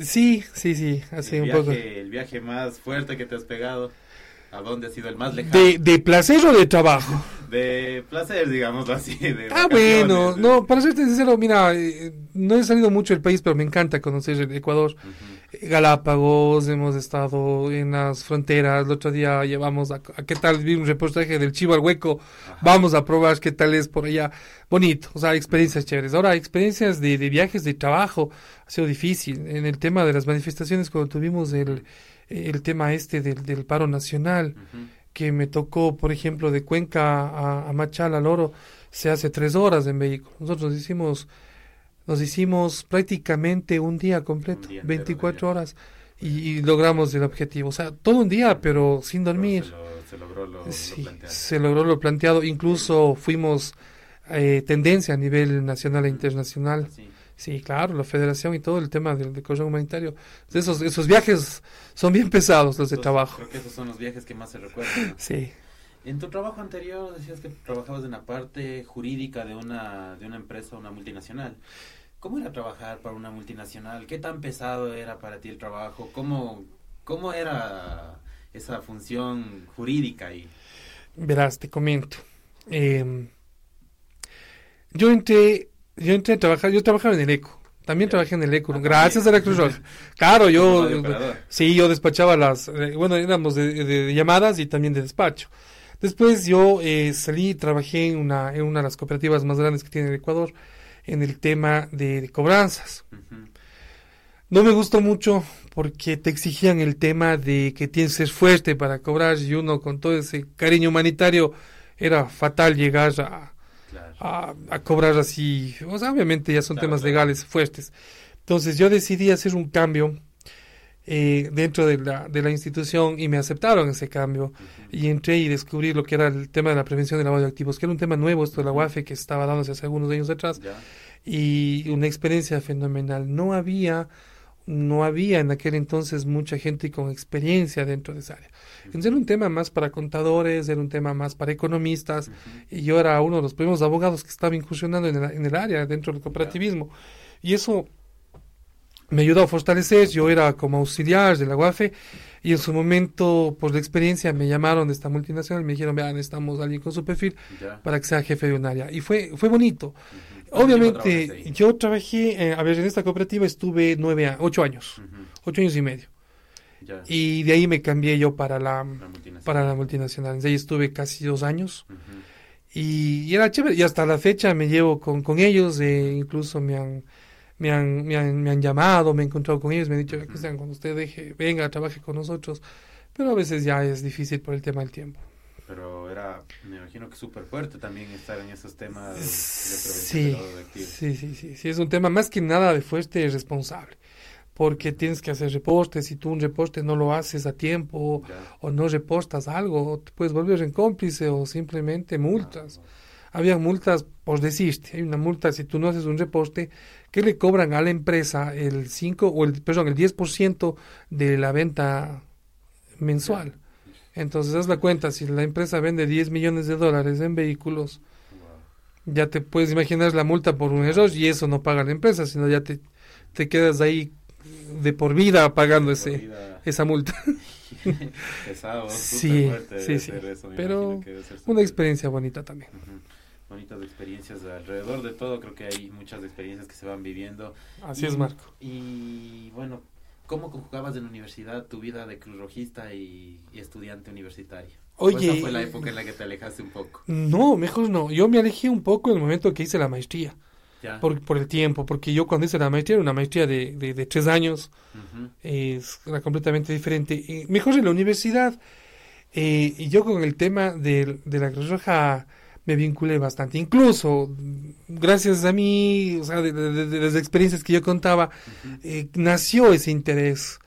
Sí, sí, sí, así el, un viaje, poco. el viaje más fuerte que te has pegado. ¿A dónde ha sido el más lejano? ¿De, de placer o de trabajo? de placer, digamos así. De ah, bueno, no, para serte sincero, mira, eh, no he salido mucho del país, pero me encanta conocer el Ecuador. Galápagos, hemos estado en las fronteras, el otro día llevamos a, qué tal, vi un reportaje del Chivo al Hueco, vamos a probar qué tal es por allá. Bonito, o sea, experiencias chéveres. Ahora, experiencias de, de viajes de trabajo, ha sido difícil. En el tema de las manifestaciones, cuando tuvimos el, el tema este del, del paro nacional, que me tocó, por ejemplo, de Cuenca a, a Machala, Loro, se hace tres horas en vehículo. Nosotros hicimos, nos hicimos prácticamente un día completo, 24 horas, y, logramos el objetivo. O sea, todo un día, pero sin dormir. se, logró lo, planteado. se logró lo planteado. Incluso fuimos eh, tendencia a nivel nacional e internacional. Sí, claro, la federación y todo el tema del, del humanitario. Esos, esos viajes son bien pesados los de trabajo. Creo que esos son los viajes que más se recuerdan. Sí. En tu trabajo anterior decías que trabajabas en la parte jurídica de una, de una empresa, una multinacional. ¿Cómo era trabajar para una multinacional? ¿Qué tan pesado era para ti el trabajo? ¿Cómo, cómo era esa función jurídica ahí? Verás, te comento. Eh, yo entré yo entré a trabajar, yo trabajaba en el ECO. También trabajé en el ECO, ah, gracias a la Cruz Roja. Claro, yo, sí, yo despachaba las, eh, bueno, éramos de, llamadas y también de despacho. Después yo eh, salí y trabajé en una, en una de las cooperativas más grandes que tiene el Ecuador, en el tema de, cobranzas. No me gustó mucho porque te exigían el tema de que tienes que ser fuerte para cobrar y uno con todo ese cariño humanitario era fatal llegar a, a, cobrar así. O sea, obviamente ya son temas legales fuertes. Entonces yo decidí hacer un cambio eh, dentro de la, de la institución y me aceptaron ese cambio. Y entré y descubrí lo que era el tema de la prevención de lavado de activos, que era un tema nuevo, esto de la UAFE, que estaba dándose hace algunos años atrás. Y una experiencia fenomenal. No había no había en aquel entonces mucha gente con experiencia dentro de esa área. Entonces era un tema más para contadores, era un tema más para economistas, y yo era uno de los primeros abogados que estaba incursionando en el, en el área, dentro del cooperativismo. Y eso me ayudó a fortalecer, yo era como auxiliar de la UAFE, y en su momento, por la experiencia, me llamaron de esta multinacional, me dijeron, vean, necesitamos a alguien con su perfil para que sea jefe de un área. Y fue, fue bonito. Obviamente, yo trabajé, eh, a ver, en esta cooperativa estuve nueve, a, ocho años, ocho años y medio. Y de ahí me cambié yo para la, para la multinacional. De ahí estuve casi dos años. y, era chévere. Y hasta la fecha me llevo con, con ellos. Eh, incluso me han, me, han, me, han, me han llamado, me he encontrado con ellos. Me han dicho, que sean cuando usted deje, venga, trabaje con nosotros. Pero a veces ya es difícil por el tema del tiempo pero era, me imagino que súper fuerte también estar en esos temas de, prevención sí, Sí, sí, sí, sí, es un tema más que nada de fuerte y responsable, porque tienes que hacer reportes, si tú un reporte no lo haces a tiempo o no reportas algo, te puedes volver en cómplice o simplemente multas. Había multas por decirte, hay una multa si tú no haces un reporte que le cobran a la empresa el 5 o el perdón, el 10% de la venta mensual. Entonces, haz la cuenta, si la empresa vende 10 millones de dólares en vehículos, ya te puedes imaginar la multa por un error y eso no paga la empresa, sino ya te, te quedas ahí de por vida pagando ese esa multa. Pesado, sí, sí, sí. Pero una experiencia bonita también. Bonitas experiencias alrededor de todo, creo que hay muchas experiencias que se van viviendo. Así es, Marco. Y bueno, ¿Cómo conjugabas en la universidad tu vida de cruzrojista y, y estudiante universitario? Oye, esa fue la época en la que te alejaste un poco? No, mejor no. Yo me alejé un poco en el momento que hice la maestría. Por, por el tiempo, porque yo cuando hice la maestría era una maestría de, de, tres años, era completamente diferente. Eh, mejor en la universidad, eh, y yo con el tema de, de la Cruz Roja me vinculé bastante. Incluso, gracias a mí, o sea, de, las experiencias que yo contaba, eh, nació ese interés.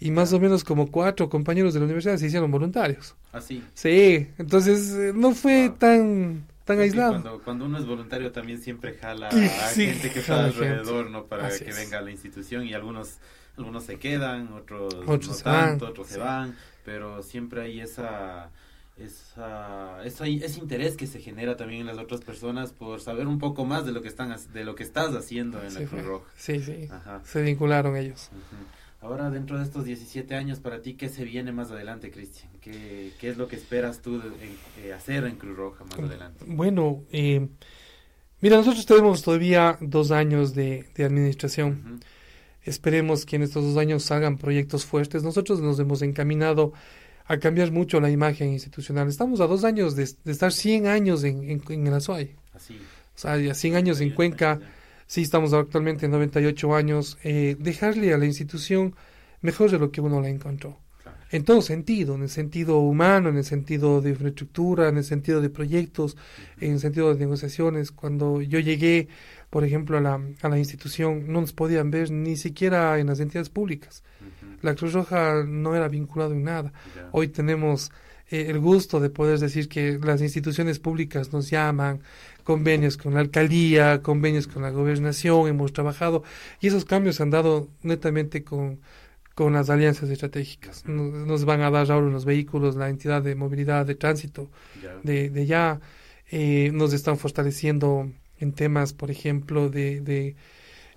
Y más o menos como cuatro compañeros de la universidad se hicieron voluntarios. ¿Ah, sí? Sí, entonces eh, no fue tan tan aislado. Cuando, cuando, uno es voluntario también siempre jala a gente que está alrededor, ¿no? Para que venga a la institución y algunos algunos se quedan, otros, no tanto, otros se van, pero siempre hay esa esa, esa, ese interés que se genera también en las otras personas por saber un poco más de lo que están de lo que estás haciendo en la Cruz Roja. Sí, sí. Se vincularon ellos. Ahora, dentro de estos 17 años, para ti, ¿qué se viene más adelante, Cristian? ¿Qué, ¿Qué, es lo que esperas tú de, hacer en Cruz Roja más adelante? Bueno, eh, mira, nosotros tenemos todavía dos años de, de administración. Esperemos que en estos dos años salgan proyectos fuertes. Nosotros nos hemos encaminado a cambiar mucho la imagen institucional. Estamos a dos años de, estar 100 años en, en, en el Azuay. Así. O sea, ya 100 años en Cuenca. Sí, estamos actualmente en 98 años. Eh, dejarle a la institución mejor de lo que uno la encontró. En todo sentido, en el sentido humano, en el sentido de infraestructura, en el sentido de proyectos, en el sentido de negociaciones. Cuando yo llegué, por ejemplo, a la, a la institución, no nos podían ver ni siquiera en las entidades públicas. La Cruz Roja no era vinculado en nada. Hoy tenemos eh, el gusto de poder decir que las instituciones públicas nos llaman, convenios con la alcaldía, convenios con la gobernación, hemos trabajado y esos cambios se han dado netamente con, con las alianzas estratégicas. Nos, van a dar ahora unos vehículos, la entidad de movilidad de tránsito de, de ya, eh, nos están fortaleciendo en temas, por ejemplo, de, de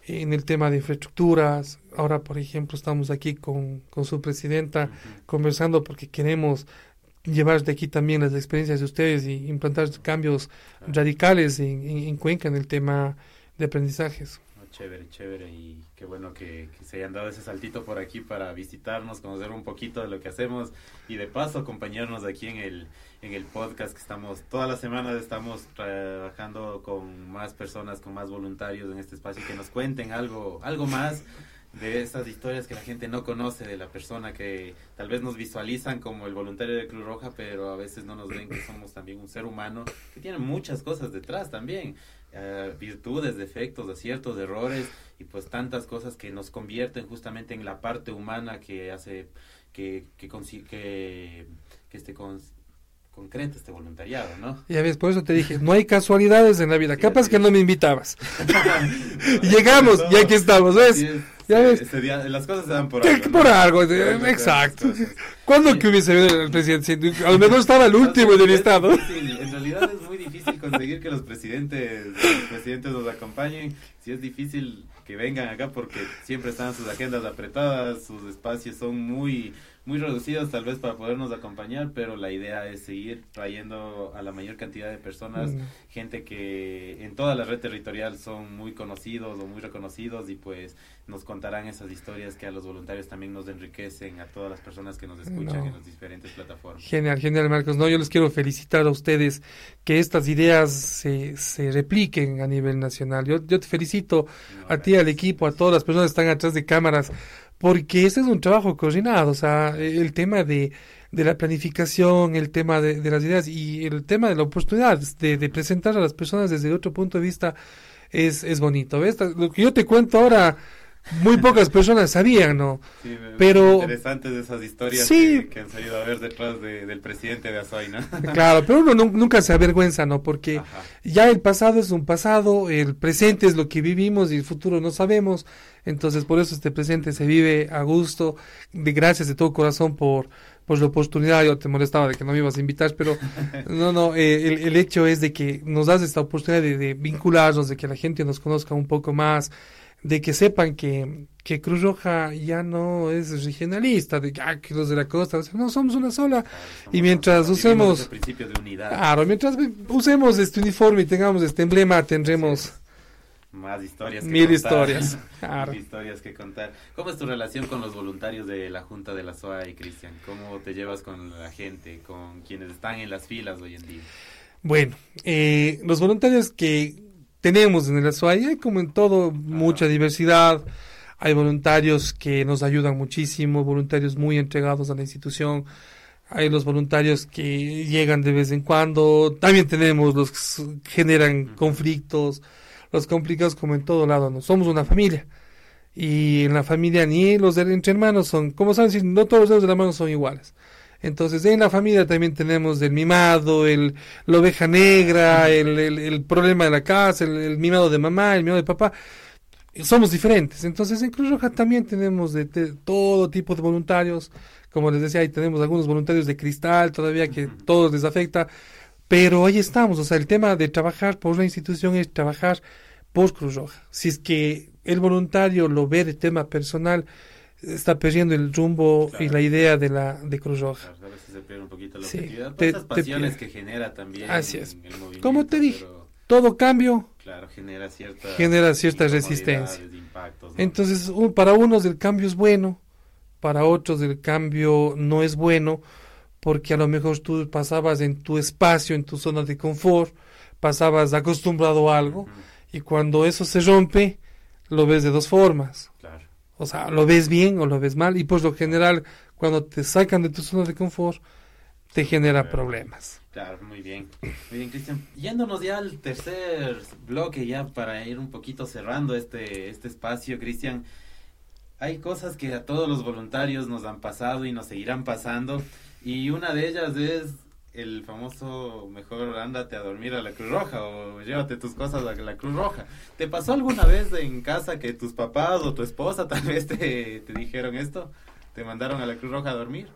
en el tema de infraestructuras. Ahora, por ejemplo, estamos aquí con, con su presidenta conversando porque queremos llevar de aquí también las experiencias de ustedes y implantar cambios radicales en, en, Cuenca en el tema de aprendizajes. Chévere, chévere y qué bueno que, se hayan dado ese saltito por aquí para visitarnos, conocer un poquito de lo que hacemos y de paso acompañarnos aquí en el, en el podcast que estamos, todas las semanas estamos trabajando con más personas, con más voluntarios en este espacio que nos cuenten algo, algo más de esas historias que la gente no conoce de la persona que tal vez nos visualizan como el voluntario de Cruz Roja, pero a veces no nos ven que somos también un ser humano que tiene muchas cosas detrás también, eh, virtudes, defectos, aciertos, errores y pues tantas cosas que nos convierten justamente en la parte humana que hace que que que, que este con, concreto este voluntariado, ¿no? Ya ves, por eso te dije, no hay casualidades en la vida. Capaz que no me invitabas. Llegamos y aquí estamos, ¿ves? Ya ves. Este día, las cosas se dan por algo. Por algo, exacto. ¿Cuándo que hubiese venido el presidente? A lo mejor estaba el último del estado. En realidad es muy conseguir que los presidentes, los presidentes nos acompañen. Si es difícil que vengan acá porque siempre están sus agendas apretadas, sus espacios son muy muy reducidos tal vez para podernos acompañar, pero la idea es seguir trayendo a la mayor cantidad de personas, mm. gente que en toda la red territorial son muy conocidos o muy reconocidos y pues nos contarán esas historias que a los voluntarios también nos enriquecen, a todas las personas que nos escuchan en las diferentes plataformas. Genial, genial Marcos. No, yo les quiero felicitar a ustedes que estas ideas se, se repliquen a nivel nacional. Yo, yo te felicito a ti, al equipo, a todas las personas que están atrás de cámaras porque ese es un trabajo coordinado, o sea, el tema de, de la planificación, el tema de, de, las ideas y el tema de la oportunidad de, de, presentar a las personas desde otro punto de vista es, es bonito. ¿ves? Lo que yo te cuento ahora, muy pocas personas sabían, ¿no? Sí, pero interesantes esas historias que, han salido a ver detrás del presidente de Azuay, ¿no? Claro, pero uno nunca se avergüenza, ¿no? Porque ya el pasado es un pasado, el presente es lo que vivimos y el futuro no sabemos. Entonces, por eso este presente se vive a gusto. De gracias de todo corazón por, por la oportunidad. Yo te molestaba de que no me ibas a invitar, pero no, no, eh, el, el, hecho es de que nos das esta oportunidad de, de, vincularnos, de que la gente nos conozca un poco más, de que sepan que, que Cruz Roja ya no es regionalista, de ah, que los de la costa, o sea, no somos una sola. y mientras usemos. Claro, mientras usemos este uniforme y tengamos este emblema, tendremos más historias que Mil historias. Mil historias que contar. ¿Cómo es tu relación con los voluntarios de la Junta de la SOA y Cristian? ¿Cómo te llevas con la gente, con quienes están en las filas hoy en día? Bueno, eh, los voluntarios que tenemos en el SOA, hay como en todo mucha diversidad. Hay voluntarios que nos ayudan muchísimo, voluntarios muy entregados a la institución. Hay los voluntarios que llegan de vez en cuando. También tenemos los que generan conflictos los complicados como en todo lado, ¿no? Somos una familia. Y en la familia ni los de, entre hermanos son, como saben, no todos los dedos de la mano son iguales. Entonces, en la familia también tenemos el mimado, el, la oveja negra, el, el, problema de la casa, el, mimado de mamá, el mimado de papá. Somos diferentes. Entonces, en Cruz Roja también tenemos de, todo tipo de voluntarios. Como les decía, ahí tenemos algunos voluntarios de cristal todavía que todos les afecta. Pero ahí estamos, o sea, el tema de trabajar por una institución es trabajar por Cruz Roja. Si es que el voluntario lo ve de tema personal, está perdiendo el rumbo y Claro. la idea de la de Cruz Roja. Claro, a veces se pierde un poquito la Sí, objetividad. Te- esas te pasiones pierde. que genera también Así es. el movimiento. Como te dije. pero, Todo cambio, claro, genera cierta... Genera cierta resistencia. impactos, ¿no? entonces un- para unos el cambio es bueno, para otros el cambio no es bueno, porque a lo mejor tú pasabas en tu espacio, en tu zona de confort, pasabas acostumbrado a algo, Ujú, y cuando eso se rompe, lo ves de dos formas. O sea, lo ves bien o lo ves mal, y por lo general, cuando te sacan de tu zona de confort, te genera Claro. problemas. Claro, muy bien. Muy bien, Cristian. Yéndonos ya al tercer bloque, ya para ir un poquito cerrando este, este espacio, Cristian. Hay cosas que a todos los voluntarios nos han pasado y nos seguirán pasando. Y una de ellas es el famoso mejor ándate a dormir a la Cruz Roja o llévate tus cosas a la Cruz Roja. ¿Te pasó alguna vez en casa que tus papás o tu esposa tal vez te, te dijeron esto? ¿Te mandaron a la Cruz Roja a dormir?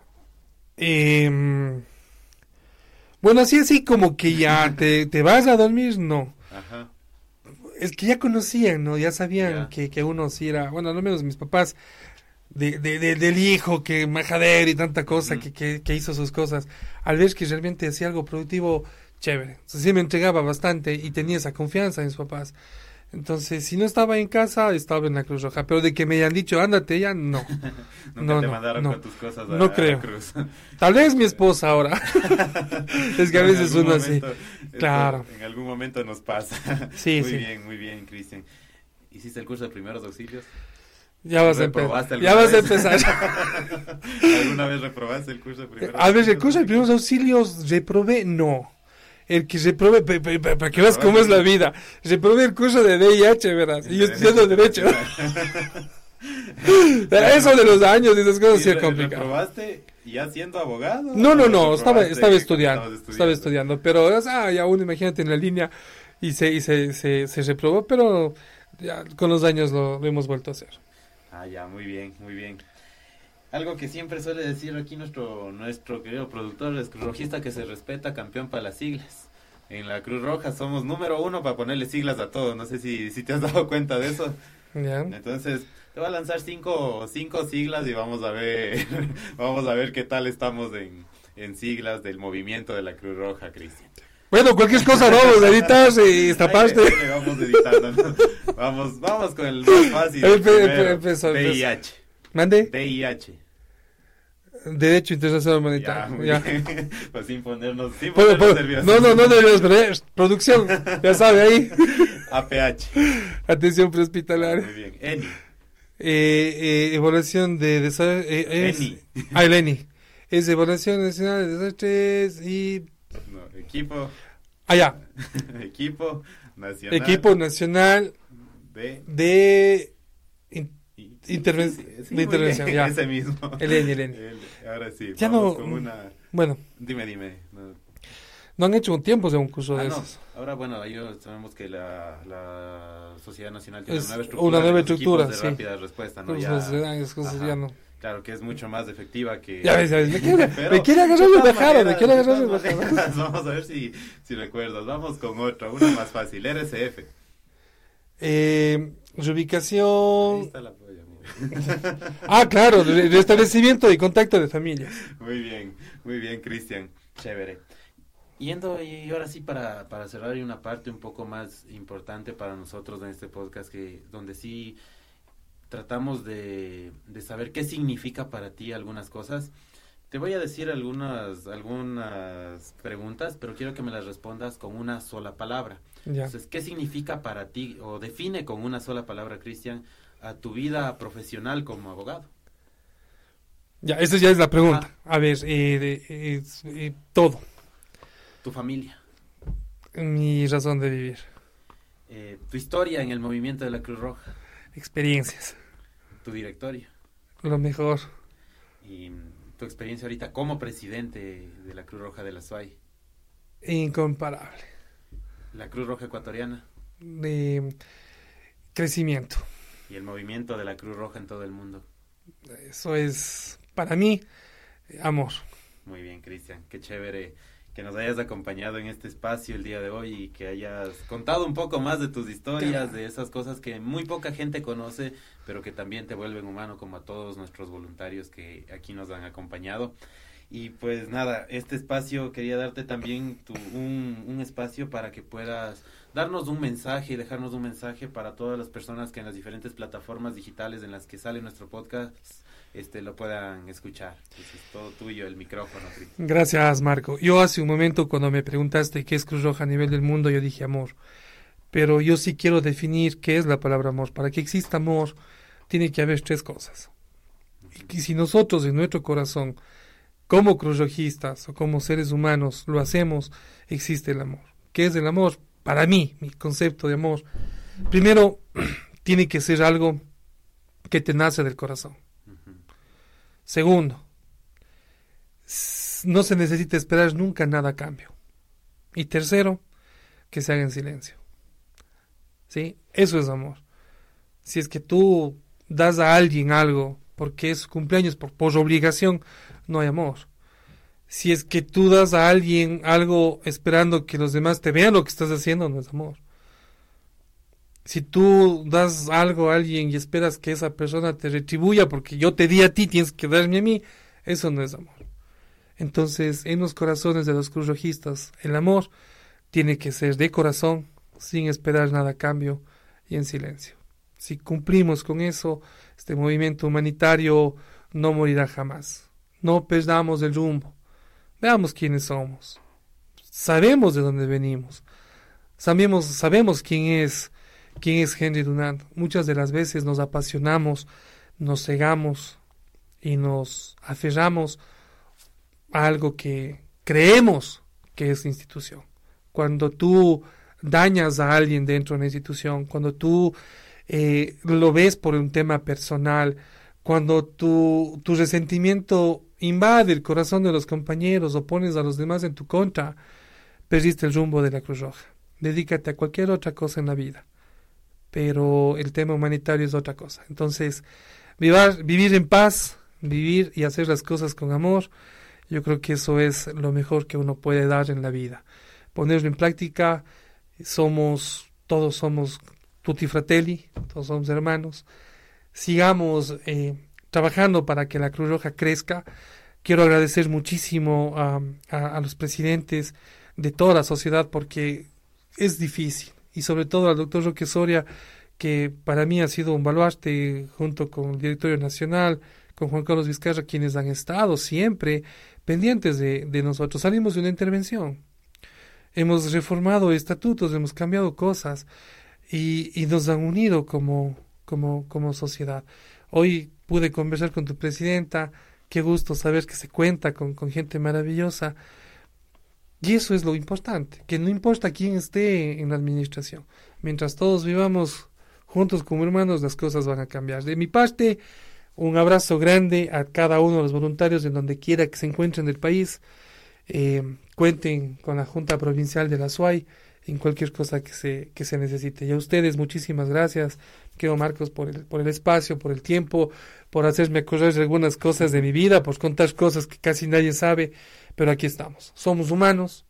Em, bueno, así así como que ya te, te vas a dormir, no. Ajá. Es que ya conocían, ¿no? Ya sabían Ya. que, que uno sí era, bueno, al menos mis papás, de, de- de- del hijo que majadero y tanta cosa que, que, que hizo sus cosas. Al ver que realmente hacía algo productivo, chévere. Entonces, sí me entregaba bastante y tenía esa confianza en mis papás. Entonces, si no estaba en casa, estaba en la Cruz Roja. Pero de que me hayan dicho, ándate ya, no. No, te no, mandaron no. con tus cosas a, No a creo. cruz. Tal vez mi esposa ahora. es que a veces uno así. momento, esto Claro. En algún momento nos pasa. Sí, muy sí. bien, muy bien, Cristian. ¿Hiciste el curso de primeros auxilios? Ya vas a empezar. ¿Reprobaste Ya alguna vas a vez? empezar. ¿Alguna vez reprobaste el curso de primeros A ver, el auxilios? curso de primeros auxilios, reprobé, no. El que reprobé, para que veas cómo es la vida. Reprobé el curso de DIH, verás. Y yo estudiando Derecho. Eso de los años y esas cosas sí ¿Y es complicado. ¿Reprobaste ya siendo abogado? No, no, ¿O no, estaba, estaba estudiando, estaba estudiando, pero sea, ya uno imagínate en la línea y se, y se, se, se reprobó, pero ya con los años lo, lo hemos vuelto a hacer. Ah, ya, muy bien, muy bien. Algo que siempre suele decir aquí nuestro nuestro querido productor, es rojista que se respeta, campeón para las siglas. En la Cruz Roja somos número uno para ponerle siglas a todo. No sé si, si te has dado cuenta de eso. ¿ya? Entonces, te voy a lanzar cinco, cinco siglas y vamos a ver, vamos a ver qué tal estamos en, en siglas del movimiento de la Cruz Roja, Cristian. Bueno, cualquier cosa vamos a editar y le vamos editando. ¿no? Vamos, vamos con el más fácil. El empezó. VIH. Mande, VIH. Derecho Internacional Humanitario. muy ya. Pues sin ponernos, sin Puedo- ponernos nerviosos. no, no, no deberías poner. Producción, ya sabe ahí. APH. Atención Muy prehospitalaria. bien. ENI. Eh, eh, evaluación de desastres. Eh, ENI. Ah, el ENI. Es Evaluación Nacional de Desastres y. No, equipo. Ya. Equipo nacional. Equipo Nacional de de. Interven- sí, sí, de intervención, bien, ya. Ese mismo. El ENI, el ENI. El- ahora sí. Ya vamos no- con una. Bueno, Dime, dime. No. no han hecho un tiempo de un curso Ah, de no. esos. Ahora, bueno, ellos sabemos que la, la Sociedad Nacional tiene Es una nueva estructura. una nueva de estructura, equipos sí. de rápida respuesta, ¿no? Pues, Ya- pues, cosas ajá. ya no. Claro, que es mucho más efectiva que... Ya ves, ya ves, me quiere, Pero, me quiere agarrar el bajado, me quiere agarrar el bajado. Vamos a ver si, si recuerdas. Vamos con otra, una más fácil. RCF. Eh, Ahí reubicación. está la polla. Ah, claro, re- restablecimiento y contacto de familia. Muy bien, muy bien, Cristian. Chévere. Yendo y ahora sí para, para cerrar hay una parte un poco más importante para nosotros en este podcast que donde sí tratamos de, de saber qué significa para ti algunas cosas. Te voy a decir algunas algunas preguntas, pero quiero que me las respondas con una sola palabra. Ya. Entonces, ¿qué significa para ti o define con una sola palabra, Cristian, a tu vida profesional como abogado? Ya, esa ya es la pregunta. A ver, eh, es, eh, todo. Tu familia. Mi razón de vivir. Eh, tu historia en el movimiento de la Cruz Roja, Experiencias. tu directorio Lo mejor. y tu experiencia ahorita como presidente de la Cruz Roja de la SUAY, Incomparable. la Cruz Roja ecuatoriana De crecimiento. y el movimiento de la Cruz Roja en todo el mundo. Eso es, para mí, amor. Muy bien, Cristian, qué chévere que nos hayas acompañado en este espacio el día de hoy y que hayas contado un poco más de tus historias, de esas cosas que muy poca gente conoce, pero que también te vuelven humano como a todos nuestros voluntarios que aquí nos han acompañado. Y pues nada, este espacio quería darte también tu, un, un espacio para que puedas darnos un mensaje, dejarnos un mensaje para todas las personas que en las diferentes plataformas digitales en las que sale nuestro podcast este lo puedan escuchar. es todo tuyo el micrófono. Gracias, Marco. Yo hace un momento cuando me preguntaste qué es Cruz Roja a nivel del mundo, yo dije amor. Pero yo sí quiero definir qué es la palabra amor. Para que exista amor, tiene que haber tres cosas. Y si nosotros en nuestro corazón, como cruzrojistas o como seres humanos, lo hacemos, existe el amor. ¿Qué es el amor? para mí, mi concepto de amor, primero tiene que ser algo que te nace del corazón. Segundo, no se necesita esperar nunca nada a cambio. Y tercero, que se haga en silencio. ¿Sí? Eso es amor. Si es que tú das a alguien algo porque es cumpleaños por, por obligación, no hay amor si es que tú das a alguien algo esperando que los demás te vean lo que estás haciendo, no es amor. Si tú das algo a alguien y esperas que esa persona te retribuya porque yo te di a ti, tienes que darme a mí, eso no es amor. Entonces, en los corazones de los cruzrojistas, el amor tiene que ser de corazón, sin esperar nada a cambio y en silencio. Si cumplimos con eso, este movimiento humanitario no morirá jamás. No perdamos el rumbo. Veamos quiénes somos. Sabemos de dónde venimos. Sabemos, sabemos quién es, quién es Henry Dunant. Muchas de las veces nos apasionamos, nos cegamos y nos aferramos a algo que creemos que es institución. Cuando tú dañas a alguien dentro de una institución, cuando tú eh, lo ves por un tema personal, cuando tu, tu resentimiento invade el corazón de los compañeros o pones a los demás en tu contra, perdiste el rumbo de la Cruz Roja. Dedícate a cualquier otra cosa en la vida. Pero el tema humanitario es otra cosa. Entonces, vivir, vivir en paz, vivir y hacer las cosas con amor, yo creo que eso es lo mejor que uno puede dar en la vida. Ponerlo en práctica, somos, todos somos tutti fratelli, todos somos hermanos. Sigamos eh, trabajando para que la Cruz Roja crezca. Quiero agradecer muchísimo a, los presidentes de toda la sociedad porque es difícil y sobre todo al doctor Roque Soria que para mí ha sido un baluarte junto con el directorio nacional, con Juan Carlos Vizcarra, quienes han estado siempre pendientes de, nosotros. Salimos de una intervención, hemos reformado estatutos, hemos cambiado cosas y, y nos han unido como, como, como sociedad. Hoy pude conversar con tu presidenta, qué gusto saber que se cuenta con, con gente maravillosa. Y eso es lo importante, que no importa quién esté en la administración, mientras todos vivamos juntos como hermanos, las cosas van a cambiar. De mi parte, un abrazo grande a cada uno de los voluntarios en donde quiera que se encuentren del país. Eh, cuenten con la Junta Provincial de la SUAY en cualquier cosa que se, que se necesite. Y a ustedes muchísimas gracias, quiero Marcos, por el, por el espacio, por el tiempo, por hacerme acordar de algunas cosas de mi vida, por contar cosas que casi nadie sabe, pero aquí estamos. Somos humanos,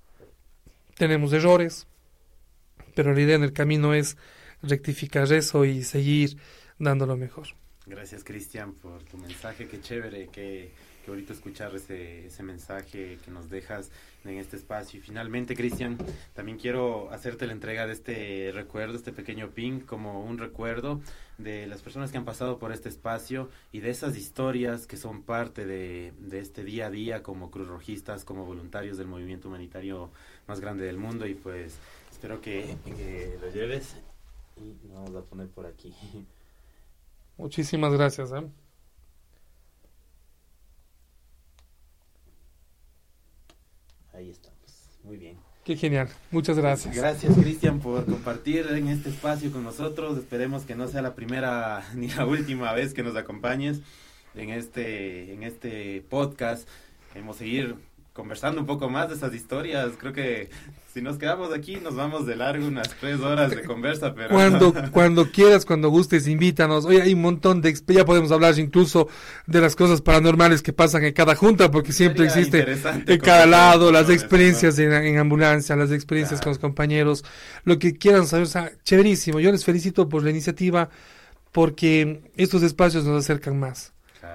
tenemos errores, pero la idea en el camino es rectificar eso y seguir dando lo mejor. Gracias, Cristian, por tu mensaje. Qué chévere, qué bonito escuchar ese, ese mensaje que nos dejas en este espacio. Y finalmente, Cristian, también quiero hacerte la entrega de este recuerdo, este pequeño pin, como un recuerdo de las personas que han pasado por este espacio y de esas historias que son parte de, de este día a día como Cruz Rojistas, como voluntarios del movimiento humanitario más grande del mundo. Y pues espero que, que lo lleves y vamos a poner por aquí. Muchísimas gracias. ¿eh? Ahí estamos. Muy bien. Qué genial. Muchas gracias. Gracias, Cristian, por compartir en este espacio con nosotros. Esperemos que no sea la primera ni la última vez que nos acompañes en este, en este podcast. Queremos seguir conversando un poco más de esas historias. Creo que si nos quedamos aquí nos vamos de largo unas tres horas de conversa, pero... Cuando, cuando quieras, cuando gustes, invítanos. Hoy hay un montón de... Ya podemos hablar incluso de las cosas paranormales que pasan en cada junta, porque siempre existe en cada lado las experiencias en, ambulancia, las experiencias con los compañeros, lo que quieran saber. O sea, chéverísimo. Yo les felicito por la iniciativa, porque estos espacios nos acercan más.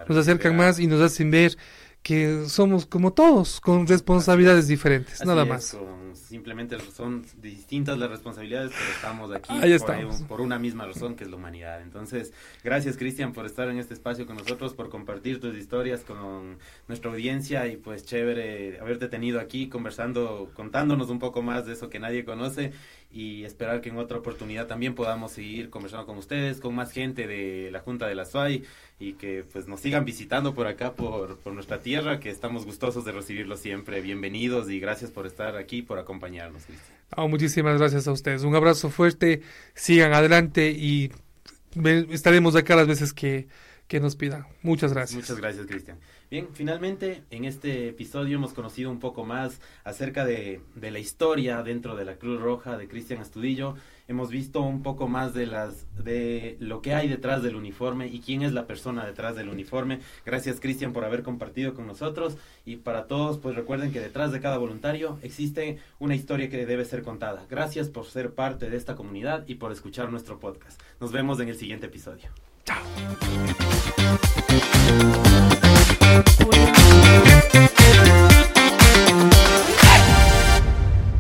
nos acercan más y nos hacen ver que somos como todos, con responsabilidades diferentes, nada más. simplemente son distintas las responsabilidades, pero estamos aquí por, por, una misma razón, que es la humanidad. Entonces, gracias Cristian por estar en este espacio con nosotros, por compartir tus historias con nuestra audiencia y pues chévere haberte tenido aquí conversando, contándonos un poco más de eso que nadie conoce y esperar que en otra oportunidad también podamos seguir conversando con ustedes, con más gente de la Junta de la SUAI y que pues nos sigan visitando por acá, por, por nuestra tierra, que estamos gustosos de recibirlos siempre. Bienvenidos y gracias por estar aquí, por acompañarnos, oh, muchísimas gracias a ustedes. Un abrazo fuerte, sigan adelante y estaremos acá las veces que, que nos pidan. Muchas gracias. Muchas gracias, Cristian. Bien, finalmente en este episodio hemos conocido un poco más acerca de, la historia dentro de la Cruz Roja de Cristian Astudillo. Hemos visto un poco más de las de lo que hay detrás del uniforme y quién es la persona detrás del uniforme. Gracias Cristian por haber compartido con nosotros y para todos pues recuerden que detrás de cada voluntario existe una historia que debe ser contada. Gracias por ser parte de esta comunidad y por escuchar nuestro podcast. Nos vemos en el siguiente episodio. Chao. Yeah.